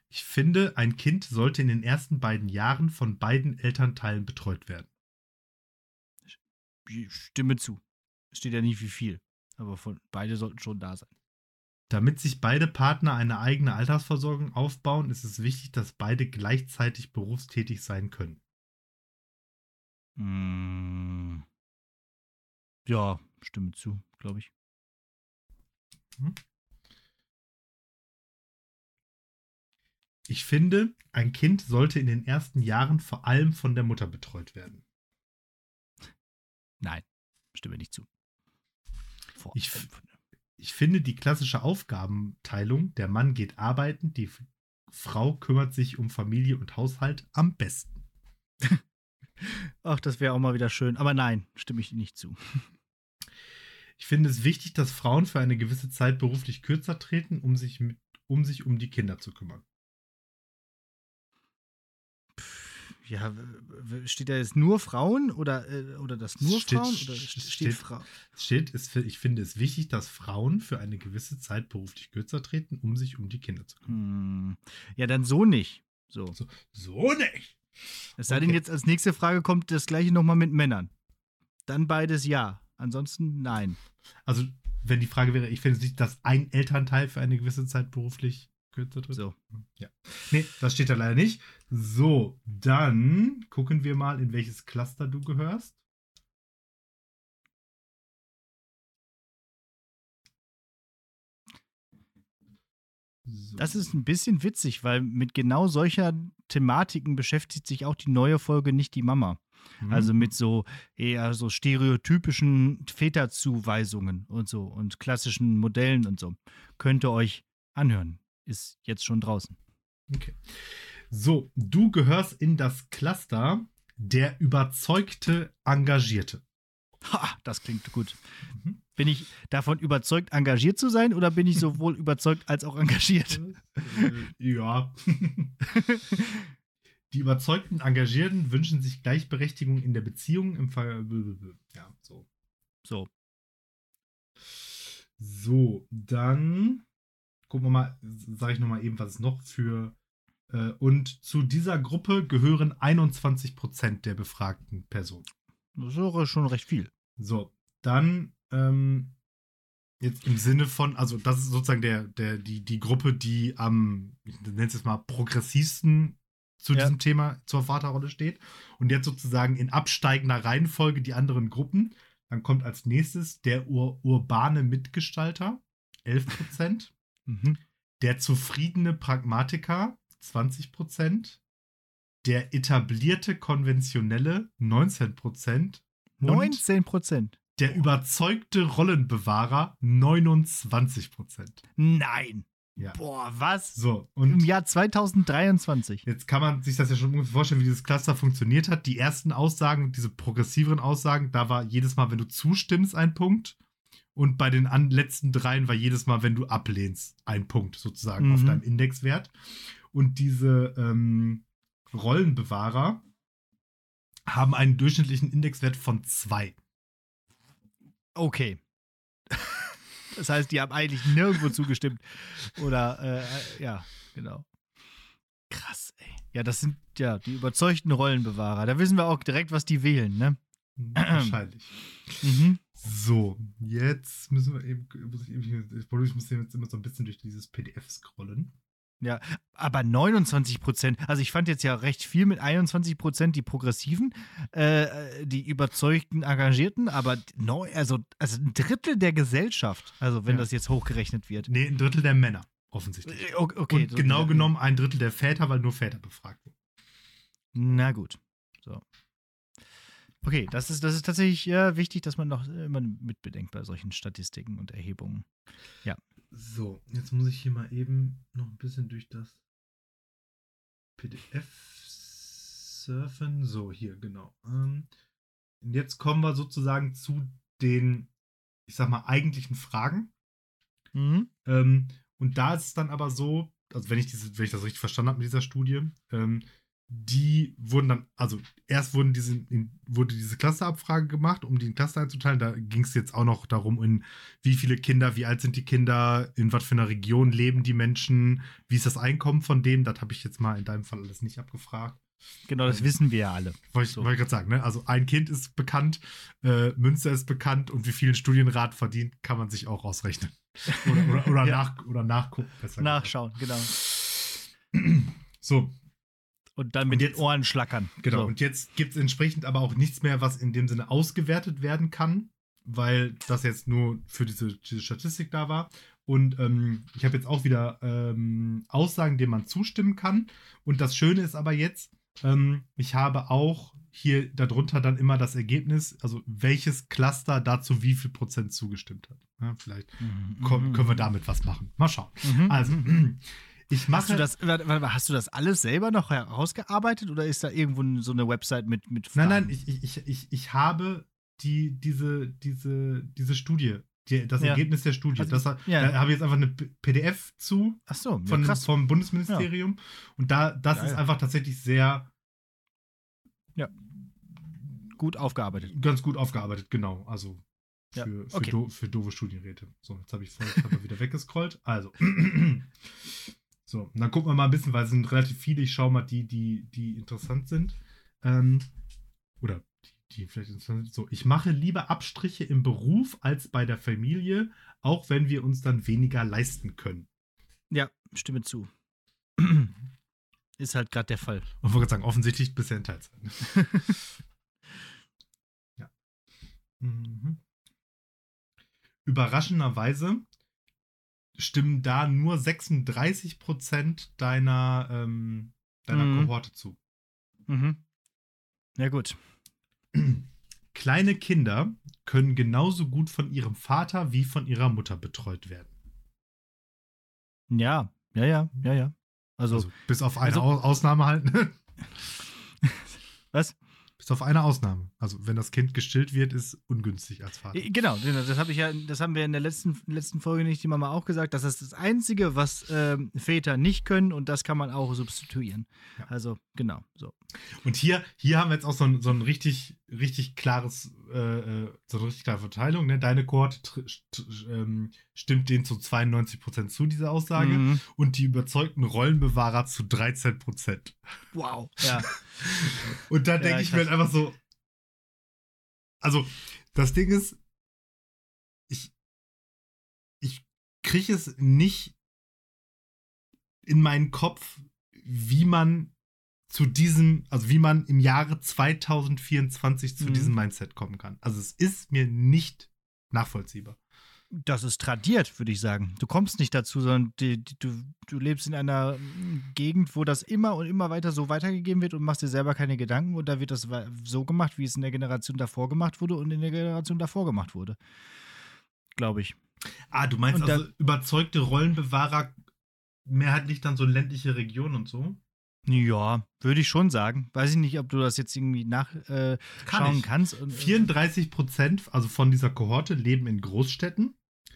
Ich finde, ein Kind sollte in den ersten beiden Jahren von beiden Elternteilen betreut werden. Stimme zu. Steht ja nicht wie viel. Aber von, beide sollten schon da sein. Damit sich beide Partner eine eigene Altersversorgung aufbauen, ist es wichtig, dass beide gleichzeitig berufstätig sein können. Mm. Ja, stimme zu, glaube ich. Hm? Ich finde, ein Kind sollte in den ersten Jahren vor allem von der Mutter betreut werden. Nein, stimme nicht zu. Vor ich, ich finde die klassische Aufgabenteilung, der Mann geht arbeiten, die Frau kümmert sich um Familie und Haushalt am besten. Ach, das wäre auch mal wieder schön. Aber nein, stimme ich nicht zu. Ich finde es wichtig, dass Frauen für eine gewisse Zeit beruflich kürzer treten, um sich, mit, um, sich um die Kinder zu kümmern. Ja, steht da jetzt nur Frauen oder, äh, oder das nur steht, Frauen? Oder steht, steht Frau? Steht, ist, ich finde es wichtig, dass Frauen für eine gewisse Zeit beruflich kürzer treten, um sich um die Kinder zu kümmern. Hm. Ja, dann so nicht. So, so, so nicht. Es sei okay. denn, jetzt als nächste Frage kommt das gleiche nochmal mit Männern. Dann beides ja. Ansonsten nein. Also, wenn die Frage wäre, ich finde es wichtig, dass ein Elternteil für eine gewisse Zeit beruflich kürzer tritt. So. Ja. Nee, das steht da leider nicht. So, dann gucken wir mal, in welches Cluster du gehörst. So. Das ist ein bisschen witzig, weil mit genau solcher Thematiken beschäftigt sich auch die neue Folge nicht die Mama. Mhm. Also mit so eher so stereotypischen Väterzuweisungen und so und klassischen Modellen und so. Könnt ihr euch anhören ist jetzt schon draußen. Okay. So, du gehörst in das Cluster der überzeugte Engagierte. Ha, das klingt gut. Mhm. Bin ich davon überzeugt, engagiert zu sein oder bin ich sowohl überzeugt als auch engagiert? Äh, ja. Die überzeugten Engagierten wünschen sich Gleichberechtigung in der Beziehung im Fall. Ja, so. So. So, dann gucken wir mal, sage ich nochmal eben, was es noch für. Äh, und zu dieser Gruppe gehören 21 Prozent der befragten Personen. Das ist schon recht viel. So, dann ähm, jetzt im Sinne von, also das ist sozusagen der, der, die, die Gruppe, die am, ich nenne es jetzt mal, progressivsten zu ja. diesem Thema zur Vaterrolle steht. Und jetzt sozusagen in absteigender Reihenfolge die anderen Gruppen. Dann kommt als nächstes der ur urbane Mitgestalter, 11 Prozent. Mhm. Der zufriedene Pragmatiker 20% Der etablierte Konventionelle 19% 19% Der überzeugte Rollenbewahrer 29% Nein. Ja. Boah, was? So, und Im Jahr 2023. Jetzt kann man sich das ja schon ungefähr vorstellen, wie dieses Cluster funktioniert hat. Die ersten Aussagen, diese progressiveren Aussagen, da war jedes Mal, wenn du zustimmst, ein Punkt. Und bei den letzten dreien war jedes Mal, wenn du ablehnst, ein Punkt sozusagen mhm. auf deinem Indexwert. Und diese ähm, Rollenbewahrer haben einen durchschnittlichen Indexwert von zwei. Okay. Das heißt, die haben eigentlich nirgendwo zugestimmt. Oder, äh, ja, genau. Krass, ey. Ja, das sind ja die überzeugten Rollenbewahrer. Da wissen wir auch direkt, was die wählen, ne? Wahrscheinlich. mhm. So, jetzt müssen wir eben, muss ich, eben, ich muss jetzt immer so ein bisschen durch dieses PDF scrollen. Ja, aber 29 Prozent, also ich fand jetzt ja recht viel mit 21 Prozent die Progressiven, äh, die überzeugten Engagierten, aber neu, also, also ein Drittel der Gesellschaft, also wenn ja. das jetzt hochgerechnet wird. Nee, ein Drittel der Männer, offensichtlich. Äh, okay. Und genau genommen ein Drittel der Väter, weil nur Väter befragt wurden. Na gut. So. Okay, das ist, das ist tatsächlich ja, wichtig, dass man noch immer mitbedenkt bei solchen Statistiken und Erhebungen. Ja. So, jetzt muss ich hier mal eben noch ein bisschen durch das PDF surfen. So, hier, genau. Ähm, jetzt kommen wir sozusagen zu den, ich sag mal, eigentlichen Fragen. Mhm. Ähm, und da ist es dann aber so, also wenn ich, diese, wenn ich das richtig verstanden habe mit dieser Studie, ähm, die wurden dann, also erst wurden diese, wurde diese Clusterabfrage gemacht, um die in Cluster einzuteilen. Da ging es jetzt auch noch darum, in wie viele Kinder, wie alt sind die Kinder, in was für einer Region leben die Menschen, wie ist das Einkommen von dem. Das habe ich jetzt mal in deinem Fall alles nicht abgefragt. Genau, das Ähm, wissen wir ja alle. Wollte ich, So. wollte ich gerade sagen, ne? Also ein Kind ist bekannt, äh, Münster ist bekannt und wie viel ein Studienrat verdient, kann man sich auch ausrechnen. Oder, oder, oder, Ja. nach, oder nachgucken. Besser gesagt. Nachschauen, genau. So, Und dann mit Und den jetzt- Ohren schlackern. Genau, So. und jetzt gibt es entsprechend aber auch nichts mehr, was in dem Sinne ausgewertet werden kann, weil das jetzt nur für diese, diese Statistik da war. Und ähm, ich habe jetzt auch wieder ähm, Aussagen, denen man zustimmen kann. Und das Schöne ist aber jetzt, ähm, ich habe auch hier darunter dann immer das Ergebnis, also welches Cluster dazu wie viel Prozent zugestimmt hat. Ja, vielleicht Mhm, mhm, können wir mhm. damit was machen. Mal schauen. Mhm, Also, mhm. Ich mache. Hast du, das, hast du das alles selber noch herausgearbeitet oder ist da irgendwo so eine Website mit, mit Nein, Fragen? nein, ich, ich, ich, ich, ich habe die, diese, diese, diese Studie, die, das Ja. Ergebnis der Studie. Also, das, ja. Da habe ich jetzt einfach eine PDF zu Ach so, ja, von, krass. vom Bundesministerium. Und da, das ist einfach tatsächlich sehr Gut aufgearbeitet. ganz gut aufgearbeitet, genau. Also Ja, für, für, okay. do, für doofe Studienräte. So, jetzt habe ich ich wieder weggescrollt. Also. So, und dann gucken wir mal ein bisschen, weil es sind relativ viele. Ich schaue mal die, die, die interessant sind. Ähm, oder die, die vielleicht interessant sind. So, ich mache lieber Abstriche im Beruf als bei der Familie, auch wenn wir uns dann weniger leisten können. Ja, stimme zu. Ist halt gerade der Fall. Und wollte gerade sagen, offensichtlich bisher in Teilzeit. ja. Mhm. Überraschenderweise stimmen da nur 36% deiner, ähm, deiner Mhm. Kohorte zu. Mhm. Ja, gut. Kleine Kinder können genauso gut von ihrem Vater wie von ihrer Mutter betreut werden. Ja, ja, ja, ja, ja. Also, Also, bis auf eine also- Au- Ausnahme halt. bis auf eine Ausnahme. Also, wenn das Kind gestillt wird, ist ungünstig als Vater. Genau, genau, das habe ich ja, das haben wir in der letzten, letzten Folge nicht die Mama auch gesagt. Das ist das Einzige, was ähm, Väter nicht können und das kann man auch substituieren. Ja. Also, genau, so. Und hier, hier haben wir jetzt auch so ein, so ein richtig, richtig klares, äh, äh, so eine richtig klare Verteilung. Ne? Deine Kohorte ähm, stimmt denen zu 92% zu, dieser Aussage. Mhm. Und die überzeugten Rollenbewahrer zu 13%. Wow. Ja. Und da Ja, denke ich mir krass. halt einfach so. Also, das Ding ist, ich, ich kriege es nicht in meinen Kopf, wie man zu diesem, also wie man im Jahre 2024 zu Mhm. diesem Mindset kommen kann. Also es ist mir nicht nachvollziehbar. Das ist tradiert, würde ich sagen. Du kommst nicht dazu, sondern die, die, du, du lebst in einer mm, Gegend, wo das immer und immer weiter so weitergegeben wird und machst dir selber keine Gedanken und da wird das so gemacht, wie es in der Generation davor gemacht wurde und in der Generation davor gemacht wurde. Glaube ich. Ah, du meinst Und also überzeugte Rollenbewahrer mehrheitlich dann so ländliche Regionen und so? Ja, würde ich schon sagen. Weiß ich nicht, ob du das jetzt irgendwie nachschauen äh, Kann kannst. Und, 34 Prozent, also von dieser Kohorte, leben in Großstädten.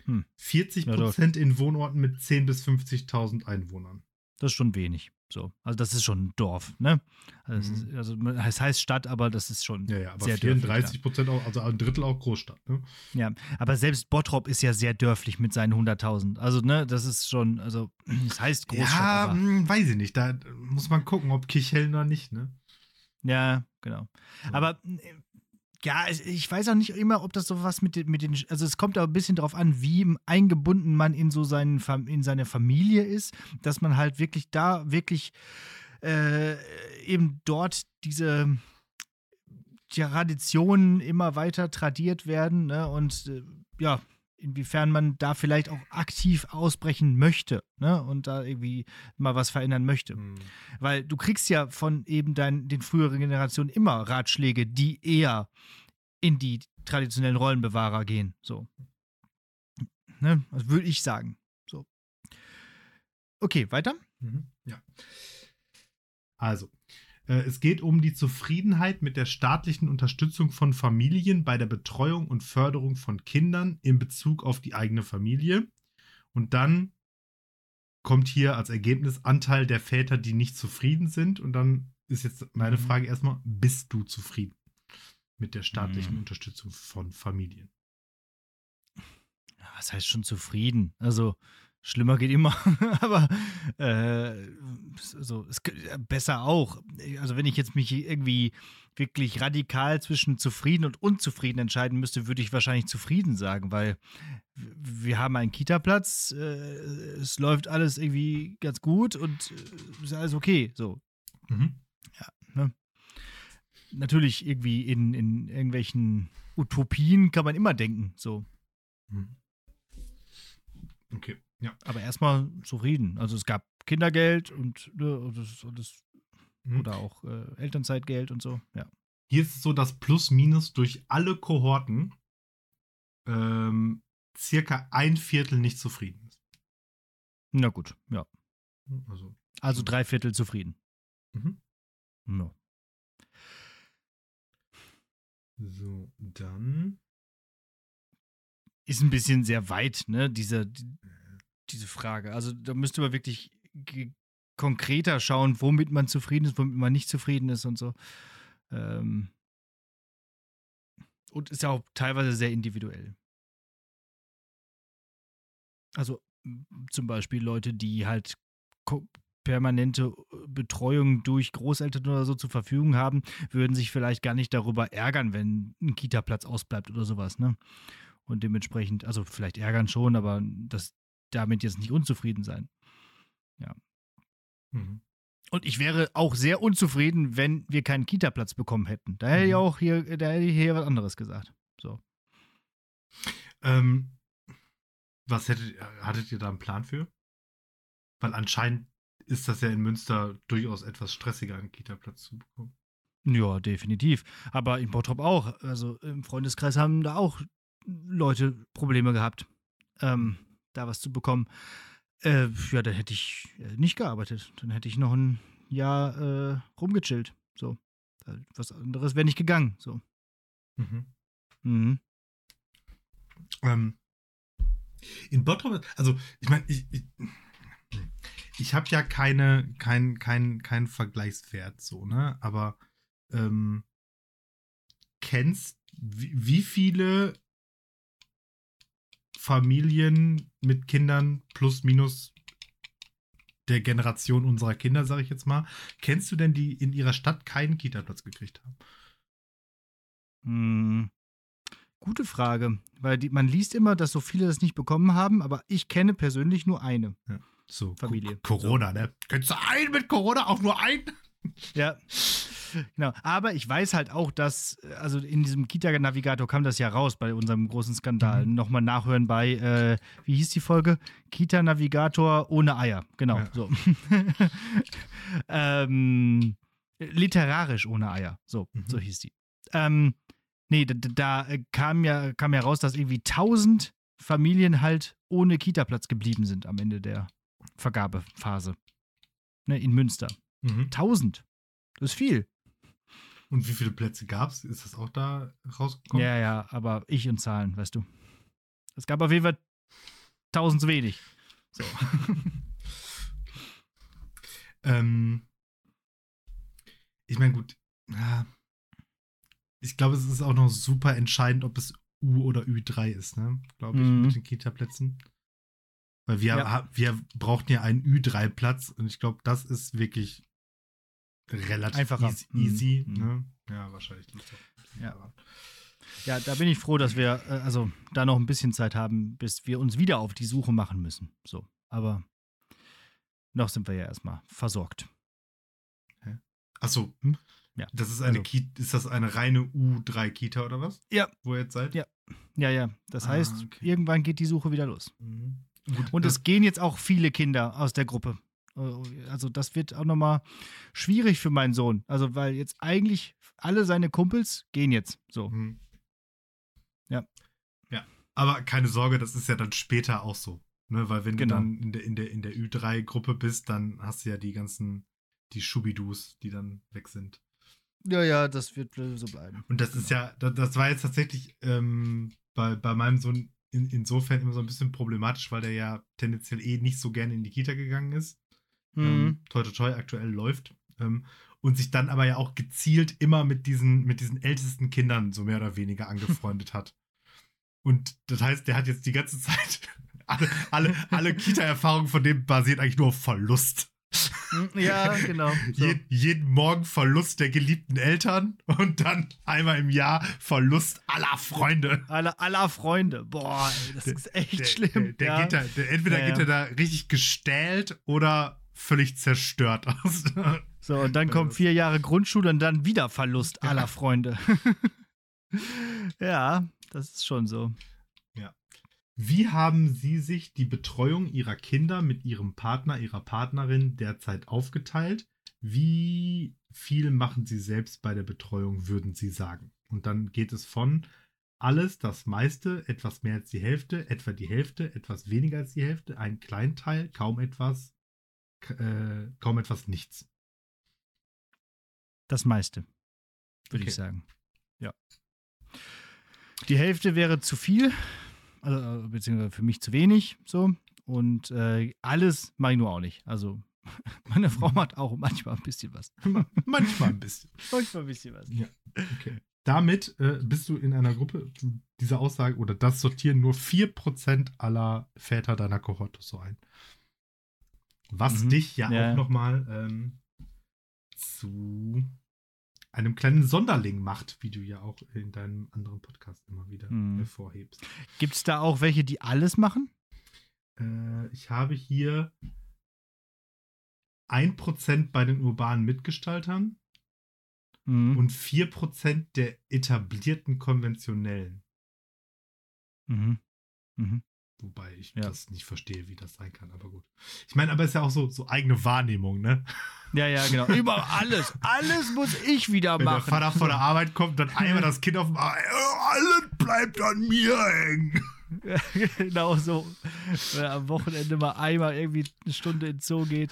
Hm. 40 Ja, doch. Prozent in Wohnorten mit 10.000 bis 50.000 Einwohnern. Das ist schon wenig. So. Also das ist schon ein Dorf, ne? Also, es Mhm. ist, also es heißt Stadt, aber das ist schon Ja, ja, aber sehr dörflich. 34 Prozent auch, also ein Drittel auch Großstadt. Ne? Ja, aber selbst Bottrop ist ja sehr dörflich mit seinen 100.000. Also, ne, das ist schon, also, es heißt Großstadt, ja, aber, hm, weiß ich nicht. Da muss man gucken, ob Kirchhellen oder nicht. Ne? ja, genau. So. Aber, äh, ja, ich weiß auch nicht immer, ob das so was mit den, mit den, also es kommt auch ein bisschen drauf an, wie eingebunden man in so seinen, in seine Familie ist, dass man halt wirklich da, wirklich äh, eben dort diese Traditionen immer weiter tradiert werden, ne, und äh, ja, inwiefern man da vielleicht auch aktiv ausbrechen möchte, ne, und da irgendwie mal was verändern möchte. Hm. Weil du kriegst ja von eben dein, den früheren Generationen immer Ratschläge, die eher in die traditionellen Rollenbewahrer gehen. So. Ne? Das würde ich sagen. So. Okay, weiter? Mhm, Ja. Also, es geht um die Zufriedenheit mit der staatlichen Unterstützung von Familien bei der Betreuung und Förderung von Kindern in Bezug auf die eigene Familie. Und dann kommt hier als Ergebnis Anteil der Väter, die nicht zufrieden sind. Und dann ist jetzt meine Mhm. Frage erstmal, bist du zufrieden mit der staatlichen Mhm. Unterstützung von Familien? was heißt schon zufrieden? Also schlimmer geht immer, aber äh, so, es, besser auch. Also wenn ich jetzt mich irgendwie wirklich radikal zwischen zufrieden und unzufrieden entscheiden müsste, würde ich wahrscheinlich zufrieden sagen, weil wir haben einen Kita-Platz, äh, es läuft alles irgendwie ganz gut und äh, ist alles okay. So, Mhm. natürlich irgendwie in, in irgendwelchen Utopien kann man immer denken, so. Mhm. Okay, ja. Aber erstmal zufrieden. Also es gab Kindergeld und ne, das, das, Mhm. oder auch äh, Elternzeitgeld und so. Ja. Hier ist es so, dass plus minus durch alle Kohorten ähm, circa ein Viertel nicht zufrieden ist. Na gut, ja. Also, Also drei Viertel zufrieden. mhm. Ja. so, dann. Ist ein bisschen sehr weit, ne, diese, die, diese Frage. Also da müsste man wirklich konkreter schauen, womit man zufrieden ist, womit man nicht zufrieden ist und so. Ähm und ist ja auch teilweise sehr individuell. Also zum Beispiel Leute, die halt permanente äh, Betreuung durch Großeltern oder so zur Verfügung haben, würden sich vielleicht gar nicht darüber ärgern, wenn ein Kita-Platz ausbleibt oder sowas, ne? Und dementsprechend, also vielleicht ärgern schon, aber das damit jetzt nicht unzufrieden sein. Mhm. Und ich wäre auch sehr unzufrieden, wenn wir keinen Kita-Platz bekommen hätten. Da hätte ich Mhm. auch hier, da hätte ich hier was anderes gesagt. So. Ähm, was hättet, hattet ihr da einen Plan für? Weil anscheinend ist das ja in Münster durchaus etwas stressiger, einen Kita-Platz zu bekommen. Ja, definitiv. Aber in Bottrop auch. Also im Freundeskreis haben da auch Leute Probleme gehabt, ähm, da was zu bekommen. Äh, ja, dann hätte ich äh, nicht gearbeitet. Dann hätte ich noch ein Jahr äh, rumgechillt. So. Was anderes wäre nicht gegangen. So. Mhm. Mhm. Ähm, in Bottrop, also ich meine, ich, ich, ich habe ja keine, kein, kein, keinen Vergleichswert so, ne? Aber ähm, kennst, wie, wie viele Familien mit Kindern plus minus der Generation unserer Kinder, sage ich jetzt mal, kennst du denn, die in ihrer Stadt keinen Kita-Platz gekriegt haben? Hm. Gute Frage, weil die, man liest immer, dass so viele das nicht bekommen haben, aber ich kenne persönlich nur eine. So, Familie. Co- Corona, ne? Kennst du einen mit Corona? Auch nur einen? Ja, genau. Aber ich weiß halt auch, dass, also in diesem Kita-Navigator kam das ja raus bei unserem großen Skandal. Mhm. Nochmal nachhören bei, äh, wie hieß die Folge? Kita-Navigator ohne Eier. Genau, Ja. so. ähm, literarisch ohne Eier. So, Mhm. so hieß die. Ähm, nee, da, da äh, kam, ja, kam ja raus, dass irgendwie 1000 Familien halt ohne Kita-Platz geblieben sind am Ende der Vergabephase. Ne, in Münster. Mhm. 1000. Das ist viel. Und wie viele Plätze gab es? Ist das auch da rausgekommen? Ja, ja, aber ich und Zahlen, weißt du. Es gab auf jeden Fall 1000 zu wenig. So. Ähm, ich meine, gut. ja, Ich glaube, es ist auch noch super entscheidend, ob es U oder Ü3 ist, ne? Glaube ich, Mhm. mit den Kita-Plätzen. Weil wir, Ja. wir brauchten ja einen Ü3-Platz und ich glaube, das ist wirklich relativ Einfacher. easy. Mhm. easy Mhm. ne? Ja, wahrscheinlich liegt Ja. Ja, da bin ich froh, dass wir äh, also da noch ein bisschen Zeit haben, bis wir uns wieder auf die Suche machen müssen. So, aber noch sind wir ja erstmal versorgt. Achso, Hm? Ja, das ist eine also- Ki ist das eine reine U3-Kita oder was? Ja. Wo ihr jetzt seid? Ja. Ja, ja, das Ah, heißt, okay. irgendwann geht die Suche wieder los. Mhm. Gut, Und es gehen jetzt auch viele Kinder aus der Gruppe. Äh, Also das wird auch nochmal schwierig für meinen Sohn. Also weil jetzt eigentlich alle seine Kumpels gehen jetzt. So. Mhm. Ja. Ja. Aber keine Sorge, das ist ja dann später auch so. Ne? Weil wenn Genau. du dann in der, in der, in der Ü3-Gruppe bist, dann hast du ja die ganzen die Schubidus, die dann weg sind. Ja, ja, das wird so bleiben. Und das ist ja, das, das war jetzt tatsächlich ähm, bei, bei meinem Sohn in, insofern immer so ein bisschen problematisch, weil der ja tendenziell eh nicht so gerne in die Kita gegangen ist. Mhm. Ähm, toi, toi, toi aktuell läuft. Ähm, und sich dann aber ja auch gezielt immer mit diesen, mit diesen ältesten Kindern so mehr oder weniger angefreundet hat. Und das heißt, der hat jetzt die ganze Zeit alle, alle, alle Kita-Erfahrungen von dem basiert eigentlich nur auf Verlust. Hm, Ja, genau. So. Je, jeden Morgen Verlust der geliebten Eltern und dann einmal im Jahr Verlust aller Freunde. Aller, aller Freunde. Boah, ey, das ist echt der, schlimm. Der, der ja. geht da, der, entweder Ja, geht er da richtig gestählt oder völlig zerstört aus. so, und dann kommen vier Jahre Grundschule und dann wieder Verlust aller Freunde. ja, das ist schon so. Wie haben Sie sich die Betreuung Ihrer Kinder mit Ihrem Partner, Ihrer Partnerin derzeit aufgeteilt? Wie viel machen Sie selbst bei der Betreuung, würden Sie sagen? Und dann geht es von alles, das meiste, etwas mehr als die Hälfte, etwa die Hälfte, etwas weniger als die Hälfte, ein Kleinteil, kaum etwas, äh, kaum etwas, nichts. Das meiste, würde Okay. ich sagen. Ja. Die Hälfte wäre zu viel, also, beziehungsweise für mich zu wenig, so. Und äh, alles mache ich nur auch nicht. Also, meine Frau macht auch manchmal ein bisschen was. Manchmal ein bisschen. Manchmal ein bisschen was. Okay. Damit äh, bist du in einer Gruppe, diese Aussage oder das sortieren nur 4% aller Väter deiner Kohorte so ein. Was Mhm. dich ja, Ja. auch nochmal ähm, zu einem kleinen Sonderling macht, wie du ja auch in deinem anderen Podcast immer wieder Mhm. hervorhebst. Gibt es da auch welche, die alles machen? Äh, ich habe hier 1% bei den urbanen Mitgestaltern Mhm. und 4% der etablierten konventionellen. Mhm. Mhm. Wobei ich Ja. das nicht verstehe, wie das sein kann, aber gut. Ich meine, aber es ist ja auch so, so eigene Wahrnehmung, ne? Ja, ja, genau. Über alles. Alles muss ich wieder Wenn der machen. Vater von der Arbeit kommt, dann einmal das Kind auf dem Arm, "Oh, alles bleibt an mir hängen. genau so. Wenn er am Wochenende mal einmal irgendwie eine Stunde ins Zoo geht.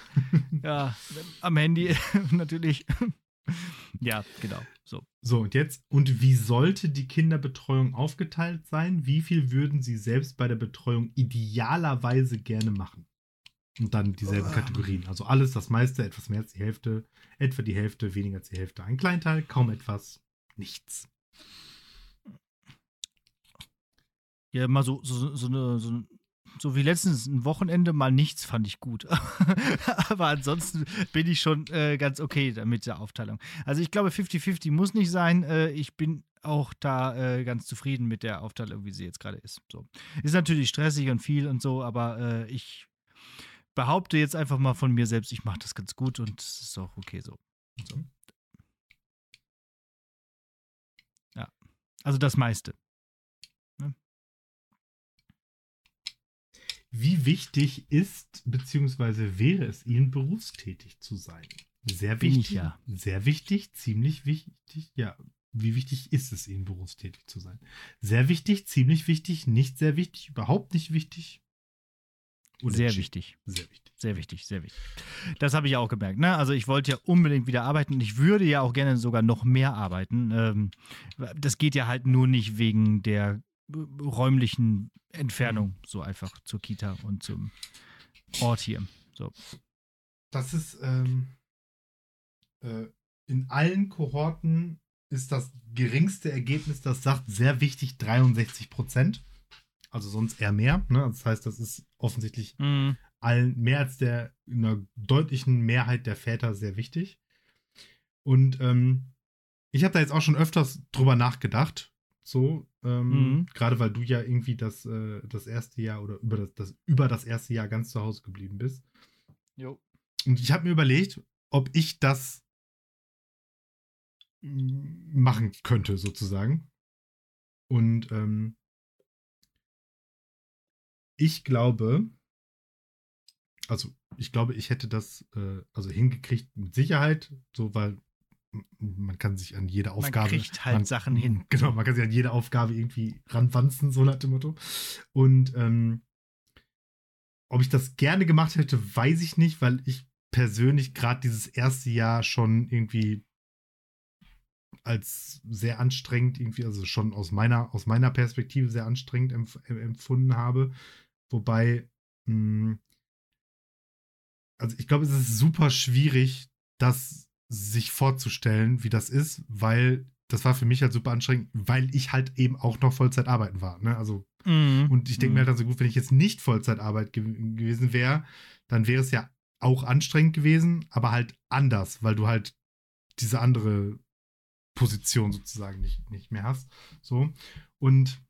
Ja, am Handy natürlich. Ja, genau. So. So, und jetzt, und wie sollte die Kinderbetreuung aufgeteilt sein? Wie viel würden Sie selbst bei der Betreuung idealerweise gerne machen? Und dann dieselben Ähm. Kategorien. Also alles, das meiste, etwas mehr als die Hälfte, etwa die Hälfte, weniger als die Hälfte. Ein Kleinteil, kaum etwas, nichts. Ja, mal so, so, so, eine, so, so wie letztens ein Wochenende mal nichts fand ich gut. Aber ansonsten bin ich schon äh, ganz okay mit der Aufteilung. Also ich glaube, 50-50 muss nicht sein. Äh, ich bin auch da äh, ganz zufrieden mit der Aufteilung, wie sie jetzt gerade ist. So. Ist natürlich stressig und viel und so, aber äh, ich behaupte jetzt einfach mal von mir selbst, ich mache das ganz gut und es ist auch okay so. so. Ja. Also das meiste. Wie wichtig ist bzw. wäre es Ihnen, berufstätig zu sein? Sehr wichtig. ich ja. Sehr wichtig, ziemlich wichtig. Ja, wie wichtig ist es Ihnen, berufstätig zu sein? Sehr wichtig, ziemlich wichtig, nicht sehr wichtig, überhaupt nicht wichtig. Sehr wichtig. Sehr wichtig. Sehr wichtig, sehr wichtig. Das habe ich auch gemerkt. Ne? Also ich wollte ja unbedingt wieder arbeiten und ich würde ja auch gerne sogar noch mehr arbeiten. Ähm, das geht ja halt nur nicht wegen der räumlichen Entfernung so einfach zur Kita und zum Ort hier. So. Das ist ähm, äh, in allen Kohorten ist das geringste Ergebnis, das sagt sehr wichtig 63 Prozent. Also sonst eher mehr. Ne? Das heißt, das ist offensichtlich Mhm. allen mehr als der in einer deutlichen Mehrheit der Väter sehr wichtig. Und ähm, ich habe da jetzt auch schon öfters drüber nachgedacht. So, ähm, Mhm. gerade weil du ja irgendwie das, äh, das erste Jahr oder über das, das, über das erste Jahr ganz zu Hause geblieben bist. Jo. Und ich habe mir überlegt, ob ich das machen könnte, sozusagen. Und ähm, ich glaube, also ich glaube, ich hätte das äh, also hingekriegt mit Sicherheit, so weil man kann sich an jede Aufgabe. Man kriegt halt Sachen hin. Genau, man kann sich an jede Aufgabe irgendwie ranwanzen, so nach dem Motto. Und ähm, ob ich das gerne gemacht hätte, weiß ich nicht, weil ich persönlich gerade dieses erste Jahr schon irgendwie als sehr anstrengend irgendwie, also schon aus meiner, aus meiner Perspektive sehr anstrengend empf empfunden habe. Wobei, mh, hm, also ich glaube, es ist super schwierig, das sich vorzustellen, wie das ist, weil das war für mich halt super anstrengend, weil ich halt eben auch noch Vollzeit arbeiten war. Ne? Also, mhm. und ich denke mir halt dann so gut, wenn ich jetzt nicht Vollzeitarbeit ge gewesen wäre, dann wäre es ja auch anstrengend gewesen, aber halt anders, weil du halt diese andere Position sozusagen nicht, nicht mehr hast. So. Und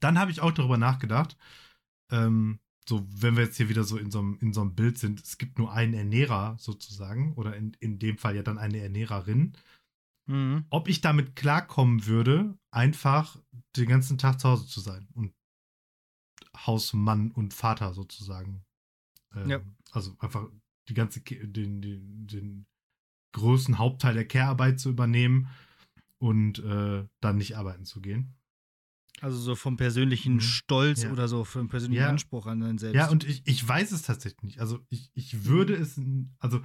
dann habe ich auch darüber nachgedacht, ähm, so, wenn wir jetzt hier wieder so in so einem, in so einem Bild sind, es gibt nur einen Ernährer sozusagen, oder in, in dem Fall ja dann eine Ernährerin, mhm. ob ich damit klarkommen würde, einfach den ganzen Tag zu Hause zu sein und Hausmann und Vater sozusagen. Ähm, ja. Also einfach die ganze, den, den, den größten Hauptteil der Care-Arbeit zu übernehmen und äh, dann nicht arbeiten zu gehen. Also so vom persönlichen mhm. Stolz ja. oder so, vom persönlichen ja. Anspruch an einen selbst. Ja, und ich, ich weiß es tatsächlich nicht. Also ich, ich würde es, also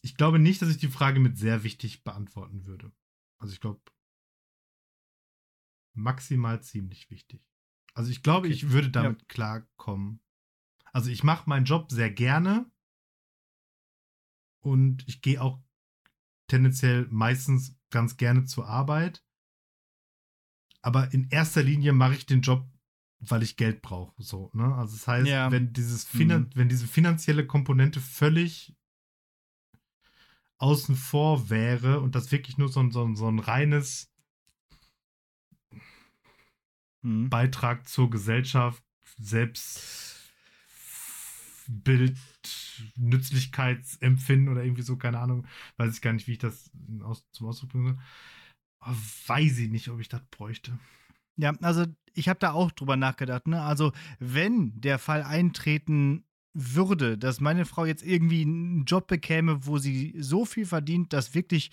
ich glaube nicht, dass ich die Frage mit sehr wichtig beantworten würde. Also ich glaube maximal ziemlich wichtig. Also ich glaube, okay. ich würde damit ja. klarkommen. Also ich mache meinen Job sehr gerne und ich gehe auch tendenziell meistens ganz gerne zur Arbeit. Aber in erster Linie mache ich den Job, weil ich Geld brauche. So, ne? Also das heißt, ja. wenn dieses Finan mhm. wenn diese finanzielle Komponente völlig außen vor wäre und das wirklich nur so ein, so ein, so ein reines mhm. Beitrag zur Gesellschaft, Selbstbild, Nützlichkeitsempfinden oder irgendwie so, keine Ahnung, weiß ich gar nicht, wie ich das aus, zum Ausdruck bringe. Aber weiß ich nicht, ob ich das bräuchte. Ja, also ich habe da auch drüber nachgedacht. Ne? Also wenn der Fall eintreten würde, dass meine Frau jetzt irgendwie einen Job bekäme, wo sie so viel verdient, dass wirklich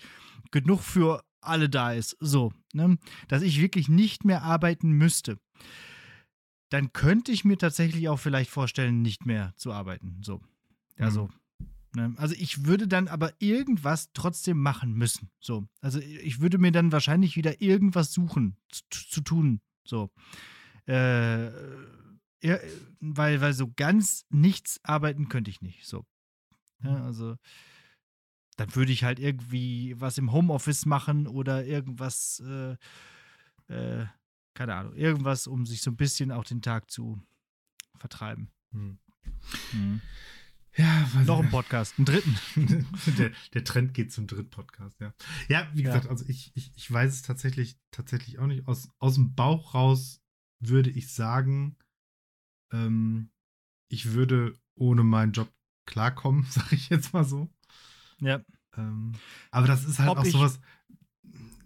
genug für alle da ist, so, ne? dass ich wirklich nicht mehr arbeiten müsste, dann könnte ich mir tatsächlich auch vielleicht vorstellen, nicht mehr zu arbeiten. So. Also, mhm. Ne? also ich würde dann aber irgendwas trotzdem machen müssen. So. Also ich würde mir dann wahrscheinlich wieder irgendwas suchen zu, zu tun. So. Äh, weil, weil so ganz nichts arbeiten könnte ich nicht. So. Ja, mhm. also dann würde ich halt irgendwie was im Homeoffice machen oder irgendwas, äh, äh, keine Ahnung, irgendwas, um sich so ein bisschen auch den Tag zu vertreiben. Hm. Hm. Ja, noch ein Podcast, einen dritten. der, der, Trend geht zum dritten Podcast, ja. Ja, wie gesagt, ja. also ich, ich, ich weiß es tatsächlich, tatsächlich auch nicht. Aus, aus dem Bauch raus würde ich sagen, ähm, ich würde ohne meinen Job klarkommen, sage ich jetzt mal so. Ja. Ähm, aber das ist halt ob auch sowas,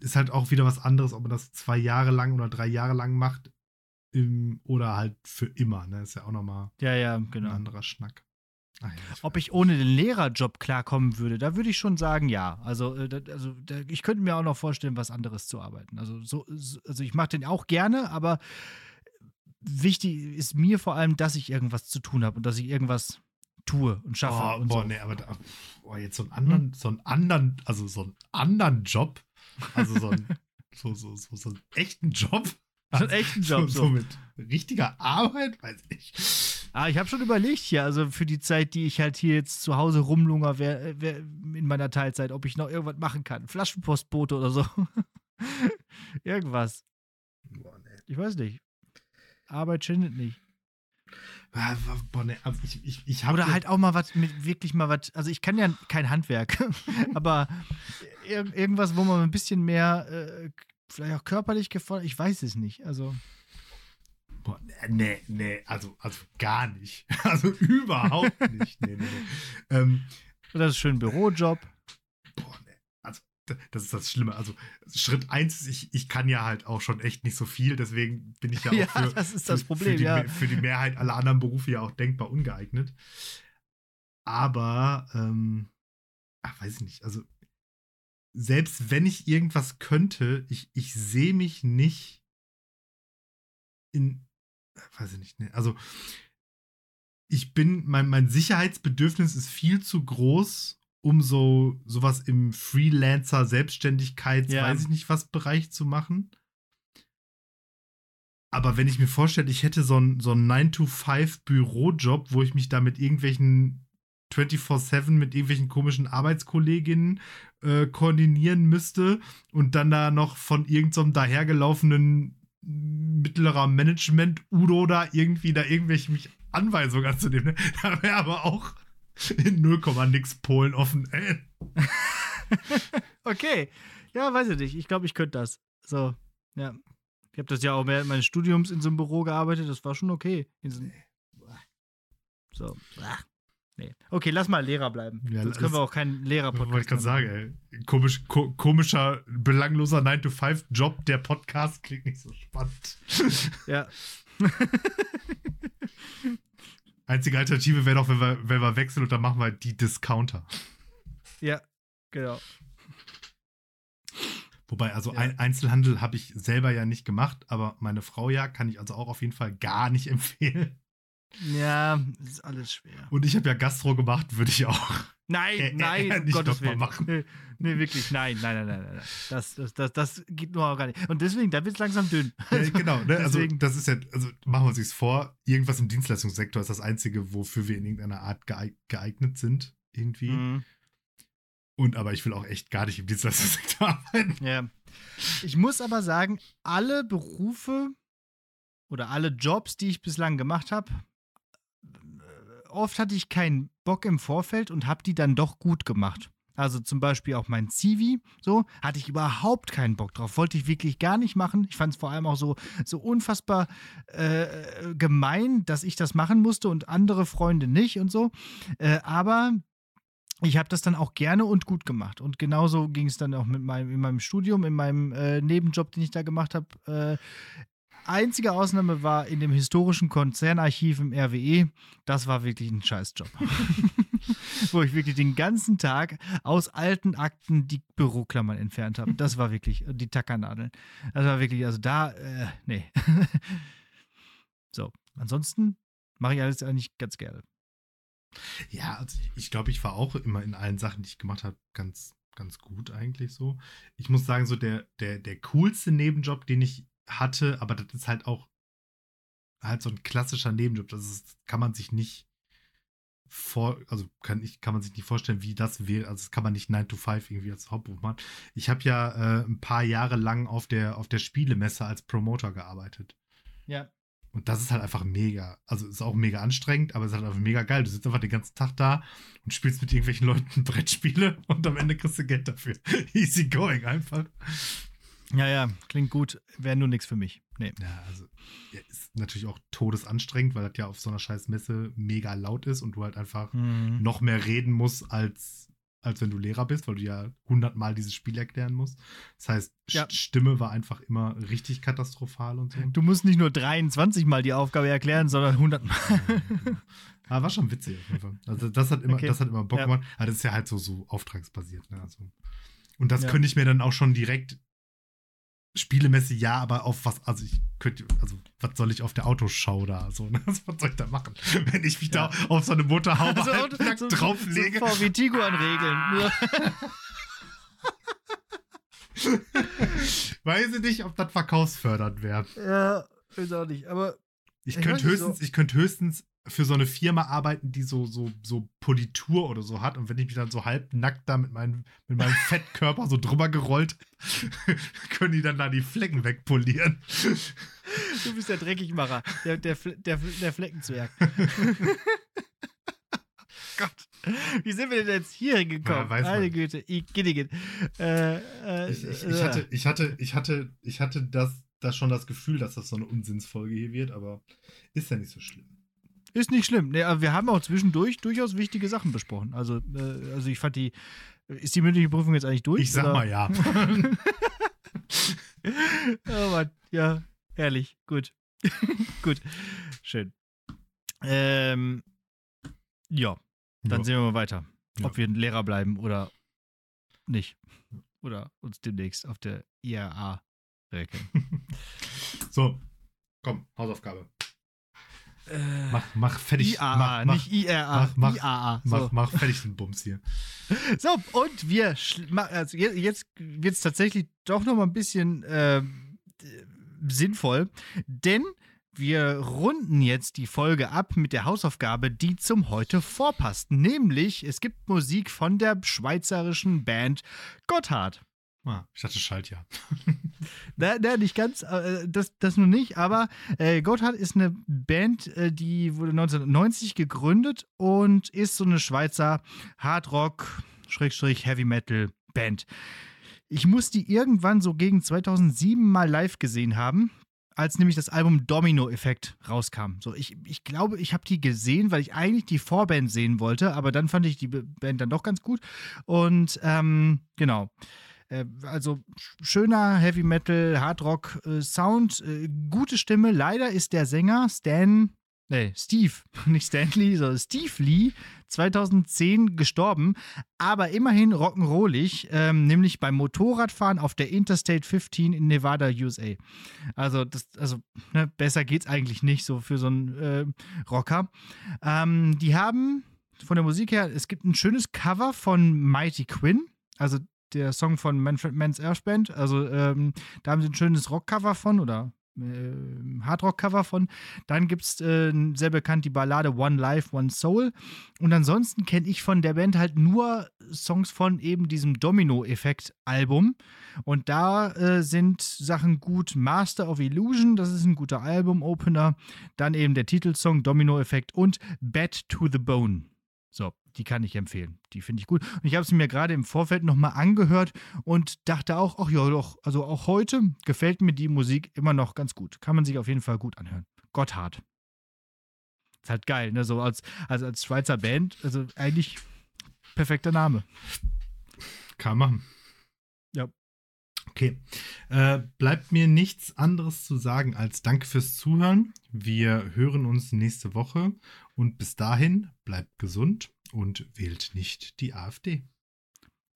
ist halt auch wieder was anderes, ob man das zwei Jahre lang oder drei Jahre lang macht im, oder halt für immer. Ne? Ist ja auch nochmal ja, ja, genau. ein anderer Schnack. Ja, Ob ich ohne den Lehrerjob klarkommen würde, da würde ich schon sagen, ja. Also, äh, also ich könnte mir auch noch vorstellen, was anderes zu arbeiten. Also, so, also ich mache den auch gerne, aber wichtig ist mir vor allem, dass ich irgendwas zu tun habe und dass ich irgendwas tue und schaffe. Oh, und boah, so. nee, aber da, boah, jetzt so einen anderen, hm? so einen anderen, also so einen anderen Job, also so einen, so, so, so, so einen echten Job. So einen echten Job. So, so mit richtiger Arbeit, weiß ich. Ah, ich habe schon überlegt hier, also für die Zeit, die ich halt hier jetzt zu Hause rumlunger wär, wär in meiner Teilzeit, ob ich noch irgendwas machen kann. Flaschenpostbote oder so. irgendwas. Boah, nee. Ich weiß nicht. Arbeit schindet nicht. Ah, boah, nee, also ich, ich, ich Oder halt auch mal was mit wirklich mal was. Also ich kann ja kein Handwerk, aber ir irgendwas, wo man ein bisschen mehr, äh, vielleicht auch körperlich gefordert, ich weiß es nicht. Also. Boah, nee, nee, also, also gar nicht. Also überhaupt nicht. Nee, nee, nee. Ähm, das ist schön Bürojob. Boah, nee. Also, das ist das Schlimme. Also, Schritt eins ist, ich, ich kann ja halt auch schon echt nicht so viel, deswegen bin ich ja auch ja, für, das ist das Problem, für, die, ja. für die Mehrheit aller anderen Berufe ja auch denkbar ungeeignet. Aber, ähm, ach, weiß ich nicht. Also, selbst wenn ich irgendwas könnte, ich, ich sehe mich nicht in, weiß ich nicht, ne? Also ich bin, mein, mein Sicherheitsbedürfnis ist viel zu groß, um so sowas im Freelancer, Selbstständigkeits, Ja. weiß ich nicht was Bereich zu machen. Aber wenn ich mir vorstelle, ich hätte so einen so einen 9-to-5-Bürojob, wo ich mich da mit irgendwelchen 24-7 mit irgendwelchen komischen Arbeitskolleginnen äh, koordinieren müsste und dann da noch von irgendeinem dahergelaufenen mittlerer Management Udo da irgendwie da irgendwelche mich Anweisungen anzunehmen. Ne? Da wäre aber auch in 0, nix Polen offen. Ey. Okay. Ja, weiß ich nicht. Ich glaube, ich könnte das. So, ja. Ich habe das ja auch während meines Studiums in so einem Büro gearbeitet. Das war schon okay. So, so. Nee. Okay, lass mal Lehrer bleiben. Ja, Sonst das- können wir auch keinen Lehrer-Podcast Wollte ich gerade sagen, ey. Komisch, ko komischer, belangloser 9-to-5-Job. Der Podcast klingt nicht so spannend. Ja. Einzige Alternative wäre doch, wenn wir, wenn wir wechseln und dann machen wir die Discounter. ja, genau. Wobei, also Ja. ein Einzelhandel habe ich selber ja nicht gemacht, aber meine Frau ja, kann ich also auch auf jeden Fall gar nicht empfehlen. Ja, ist alles schwer. Und ich habe ja Gastro gemacht, würde ich auch. Nein, Äh, äh, nein, äh, um nicht Gottes Willen. machen. Nee, nee, wirklich, nein, nein, nein, nein, nein. Das, das, das, das geht nur auch gar nicht. Und deswegen, da wird es langsam dünn. Ja, genau, ne? also das ist ja, also machen wir uns vor, irgendwas im Dienstleistungssektor ist das Einzige, wofür wir in irgendeiner Art geeig- geeignet sind, irgendwie. Mhm. Und aber ich will auch echt gar nicht im Dienstleistungssektor arbeiten. Ja. Ich muss aber sagen, alle Berufe oder alle Jobs, die ich bislang gemacht habe, oft hatte ich keinen Bock im Vorfeld und habe die dann doch gut gemacht. Also zum Beispiel auch mein Civi, so hatte ich überhaupt keinen Bock drauf, wollte ich wirklich gar nicht machen. Ich fand es vor allem auch so, so unfassbar äh, gemein, dass ich das machen musste und andere Freunde nicht und so. Äh, aber ich habe das dann auch gerne und gut gemacht. Und genauso ging es dann auch mit meinem, in meinem Studium, in meinem äh, Nebenjob, den ich da gemacht habe. Äh, einzige Ausnahme war in dem historischen Konzernarchiv im RWE. Das war wirklich ein Scheißjob. Wo ich wirklich den ganzen Tag aus alten Akten die Büroklammern entfernt habe. Das war wirklich, die Tackernadeln. Das war wirklich, also da, äh, nee. so, ansonsten mache ich alles eigentlich ganz gerne. Ja, also ich glaube, ich war auch immer in allen Sachen, die ich gemacht habe, ganz, ganz gut eigentlich so. Ich muss sagen, so der, der, der coolste Nebenjob, den ich hatte, aber das ist halt auch halt so ein klassischer Nebenjob. Das ist, kann man sich nicht vor, also kann ich, kann man sich nicht vorstellen, wie das wäre. Also das kann man nicht 9 to 5 irgendwie als Hauptberuf machen. Ich habe ja äh, ein paar Jahre lang auf der, auf der Spielemesse als Promoter gearbeitet. Ja. Und das ist halt einfach mega. Also ist auch mega anstrengend, aber es ist halt einfach mega geil. Du sitzt einfach den ganzen Tag da und spielst mit irgendwelchen Leuten Brettspiele und am Ende kriegst du Geld dafür. Easy going einfach. Ja, ja, klingt gut. Wäre nur nichts für mich. Nee. Ja, also ja, ist natürlich auch todesanstrengend, weil das ja auf so einer scheiß Messe mega laut ist und du halt einfach Mhm. noch mehr reden musst, als, als wenn du Lehrer bist, weil du ja hundertmal dieses Spiel erklären musst. Das heißt, Ja. Stimme war einfach immer richtig katastrophal und so. Du musst nicht nur 23 Mal die Aufgabe erklären, sondern 100 Mal. Aber war schon witzig auf jeden Fall. Also das hat immer, Okay. das hat immer Bock gemacht. Aber das ist ja halt so, so auftragsbasiert. Ne? Also, und das Ja. könnte ich mir dann auch schon direkt Spielemesse, ja, aber auf was, also ich könnte, also was soll ich auf der Autoschau da, so, ne? was soll ich da machen? Wenn ich mich Ja. da auf so eine Motorhaube Also, halt so- drauflege. So VW Tiguan regeln. Nur- Weiß ich nicht, ob das verkaufsfördernd wäre. ja, weiß auch nicht. Aber Ich Ich könnte höchstens, ich könnte höchstens für so eine Firma arbeiten, die so, so, so Politur oder so hat. Und wenn ich mich dann so halbnackt da mit, meinem mit meinem Fettkörper so drüber gerollt, können die dann da die Flecken wegpolieren. du bist der Dreckigmacher, der, der, der, der Fleckenzwerg. Gott, wie sind wir denn jetzt hier hingekommen? Ja, Meine. Güte, ich. Äh, äh, Ich, ich, ich, hatte, ich, hatte, ich, hatte, ich hatte das, das schon das Gefühl, dass das so eine Unsinnsfolge hier wird, aber ist ja nicht so schlimm. Ist nicht schlimm. Nee, aber wir haben auch zwischendurch durchaus wichtige Sachen besprochen. Also, äh, also ich fand die. Ist die mündliche Prüfung jetzt eigentlich durch? Ich sag oder? mal ja. oh Mann, ja, herrlich, gut. gut, schön. Ähm, ja, dann Ja. sehen wir mal weiter, Ja. ob wir ein Lehrer bleiben oder nicht. Oder uns demnächst auf der IRA recken. So, komm, Hausaufgabe. Mach, mach fertig. IAA, mach, mach, nicht IRA. mach- IAA. mach, So. mach fertig den Bums hier. So, und wir, also je- jetzt wird es tatsächlich doch noch mal ein bisschen äh, sinnvoll, denn wir runden jetzt die Folge ab mit der Hausaufgabe, die zum heute vorpasst. Nämlich, es gibt Musik von der schweizerischen Band Gotthard. Ah, ich dachte Schalt ja. Na, na, nicht ganz, äh, das, das nur nicht, aber äh, Gotthard ist eine Band, äh, die wurde 1990 gegründet und ist so eine Schweizer Hardrock, Schrägstrich Heavy Metal Band. Ich muss die irgendwann so gegen 2007 mal live gesehen haben, als nämlich das Album Domino Effekt rauskam. So, ich, ich glaube, ich habe die gesehen, weil ich eigentlich die Vorband sehen wollte, aber dann fand ich die Band dann doch ganz gut. Und ähm, genau. Äh, also sch- schöner Heavy Metal, Hardrock äh, Sound, äh, gute Stimme. Leider ist der Sänger Stan, nee, Steve, nicht Stanley, sondern Steve Lee 2010 gestorben, aber immerhin rock'n'rollig, ähm, nämlich beim Motorradfahren auf der Interstate 15 in Nevada, USA. Also, das, also ne, besser geht's eigentlich nicht so für so einen äh, Rocker. Ähm, die haben von der Musik her, es gibt ein schönes Cover von Mighty Quinn, also der Song von Manfred Mann's Earth Band. Also ähm, da haben sie ein schönes Rockcover von oder äh, Hardrock-Cover von. Dann gibt es äh, sehr bekannt die Ballade One Life, One Soul. Und ansonsten kenne ich von der Band halt nur Songs von eben diesem Domino-Effekt-Album. Und da äh, sind Sachen gut. Master of Illusion, das ist ein guter Album-Opener. Dann eben der Titelsong Domino-Effekt und Bad to the Bone. So, die kann ich empfehlen. Die finde ich gut. Und ich habe sie mir gerade im Vorfeld nochmal angehört und dachte auch, ach ja, doch, also auch heute gefällt mir die Musik immer noch ganz gut. Kann man sich auf jeden Fall gut anhören. Gotthard. Ist halt geil, ne? So als, also als Schweizer Band, also eigentlich perfekter Name. Kann man machen. Ja. Okay. Äh, bleibt mir nichts anderes zu sagen als Danke fürs Zuhören. Wir hören uns nächste Woche und bis dahin bleibt gesund und wählt nicht die AfD.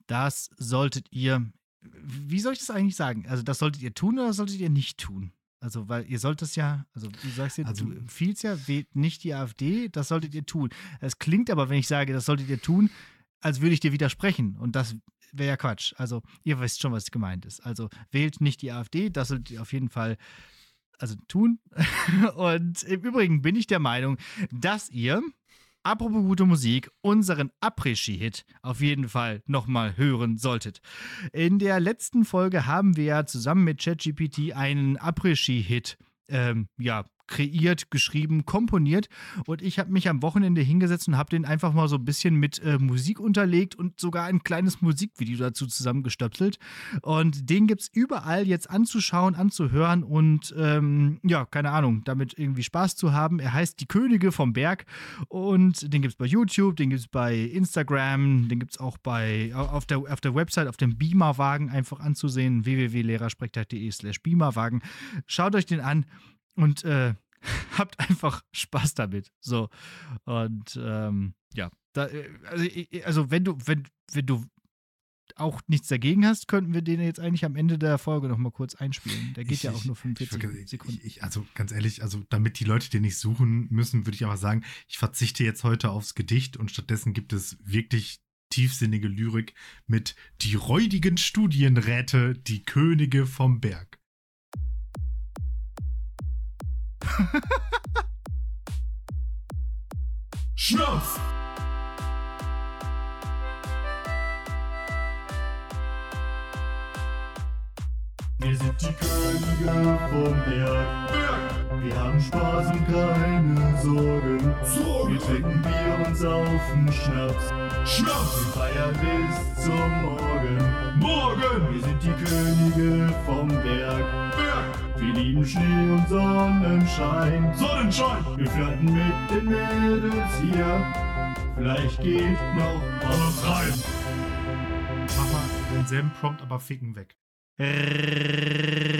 Das solltet ihr, wie soll ich das eigentlich sagen? Also das solltet ihr tun oder solltet ihr nicht tun? Also, weil ihr sollt es ja, also du sagst ja, Also- du empfiehlst ja, wählt nicht die AfD, das solltet ihr tun. Es klingt aber, wenn ich sage, das solltet ihr tun, als würde ich dir widersprechen. Und das wäre ja Quatsch. Also, ihr wisst schon, was gemeint ist. Also, wählt nicht die AfD, das solltet ihr auf jeden Fall also tun. Und im Übrigen bin ich der Meinung, dass ihr, apropos gute Musik, unseren Après-Ski-Hit auf jeden Fall nochmal hören solltet. In der letzten Folge haben wir ja zusammen mit ChatGPT einen Après-Ski-Hit ähm, ja, kreiert, geschrieben, komponiert und ich habe mich am Wochenende hingesetzt und habe den einfach mal so ein bisschen mit äh, Musik unterlegt und sogar ein kleines Musikvideo dazu zusammengestöpselt und den gibt es überall jetzt anzuschauen, anzuhören und ähm, ja, keine Ahnung, damit irgendwie Spaß zu haben. Er heißt Die Könige vom Berg und den gibt es bei YouTube, den gibt es bei Instagram, den gibt es auch bei, auf, der, auf der Website, auf dem Beamerwagen einfach anzusehen, www.lehrersprechtag.de slash Beamerwagen. Schaut euch den an und äh, habt einfach Spaß damit. So. Und ähm, ja, da, äh, also, also wenn du, wenn, wenn du auch nichts dagegen hast, könnten wir den jetzt eigentlich am Ende der Folge nochmal kurz einspielen. Der geht Ich- ja auch ich- nur Ich, 45 würd- Sekunden. ich, ich, also ganz ehrlich, also damit die Leute den nicht suchen müssen, würde ich aber sagen, ich verzichte jetzt heute aufs Gedicht und stattdessen gibt es wirklich tiefsinnige Lyrik mit die räudigen Studienräte, die Könige vom Berg. Schnaps! Wir sind die Könige vom Berg. Wir haben Spaß und keine Sorgen. Wir trinken Bier und saufen Schnaps. Schnaps! Wir feiern bis zum Morgen. Morgen! Wir sind die Könige vom Berg. Berg! Wir lieben Schnee und Sonnenschein. Sonnenschein! Wir flirten mit den Mädels hier. Vielleicht geht noch Alles rein! Mach mal denselben Prompt, aber ficken weg. Rrrr.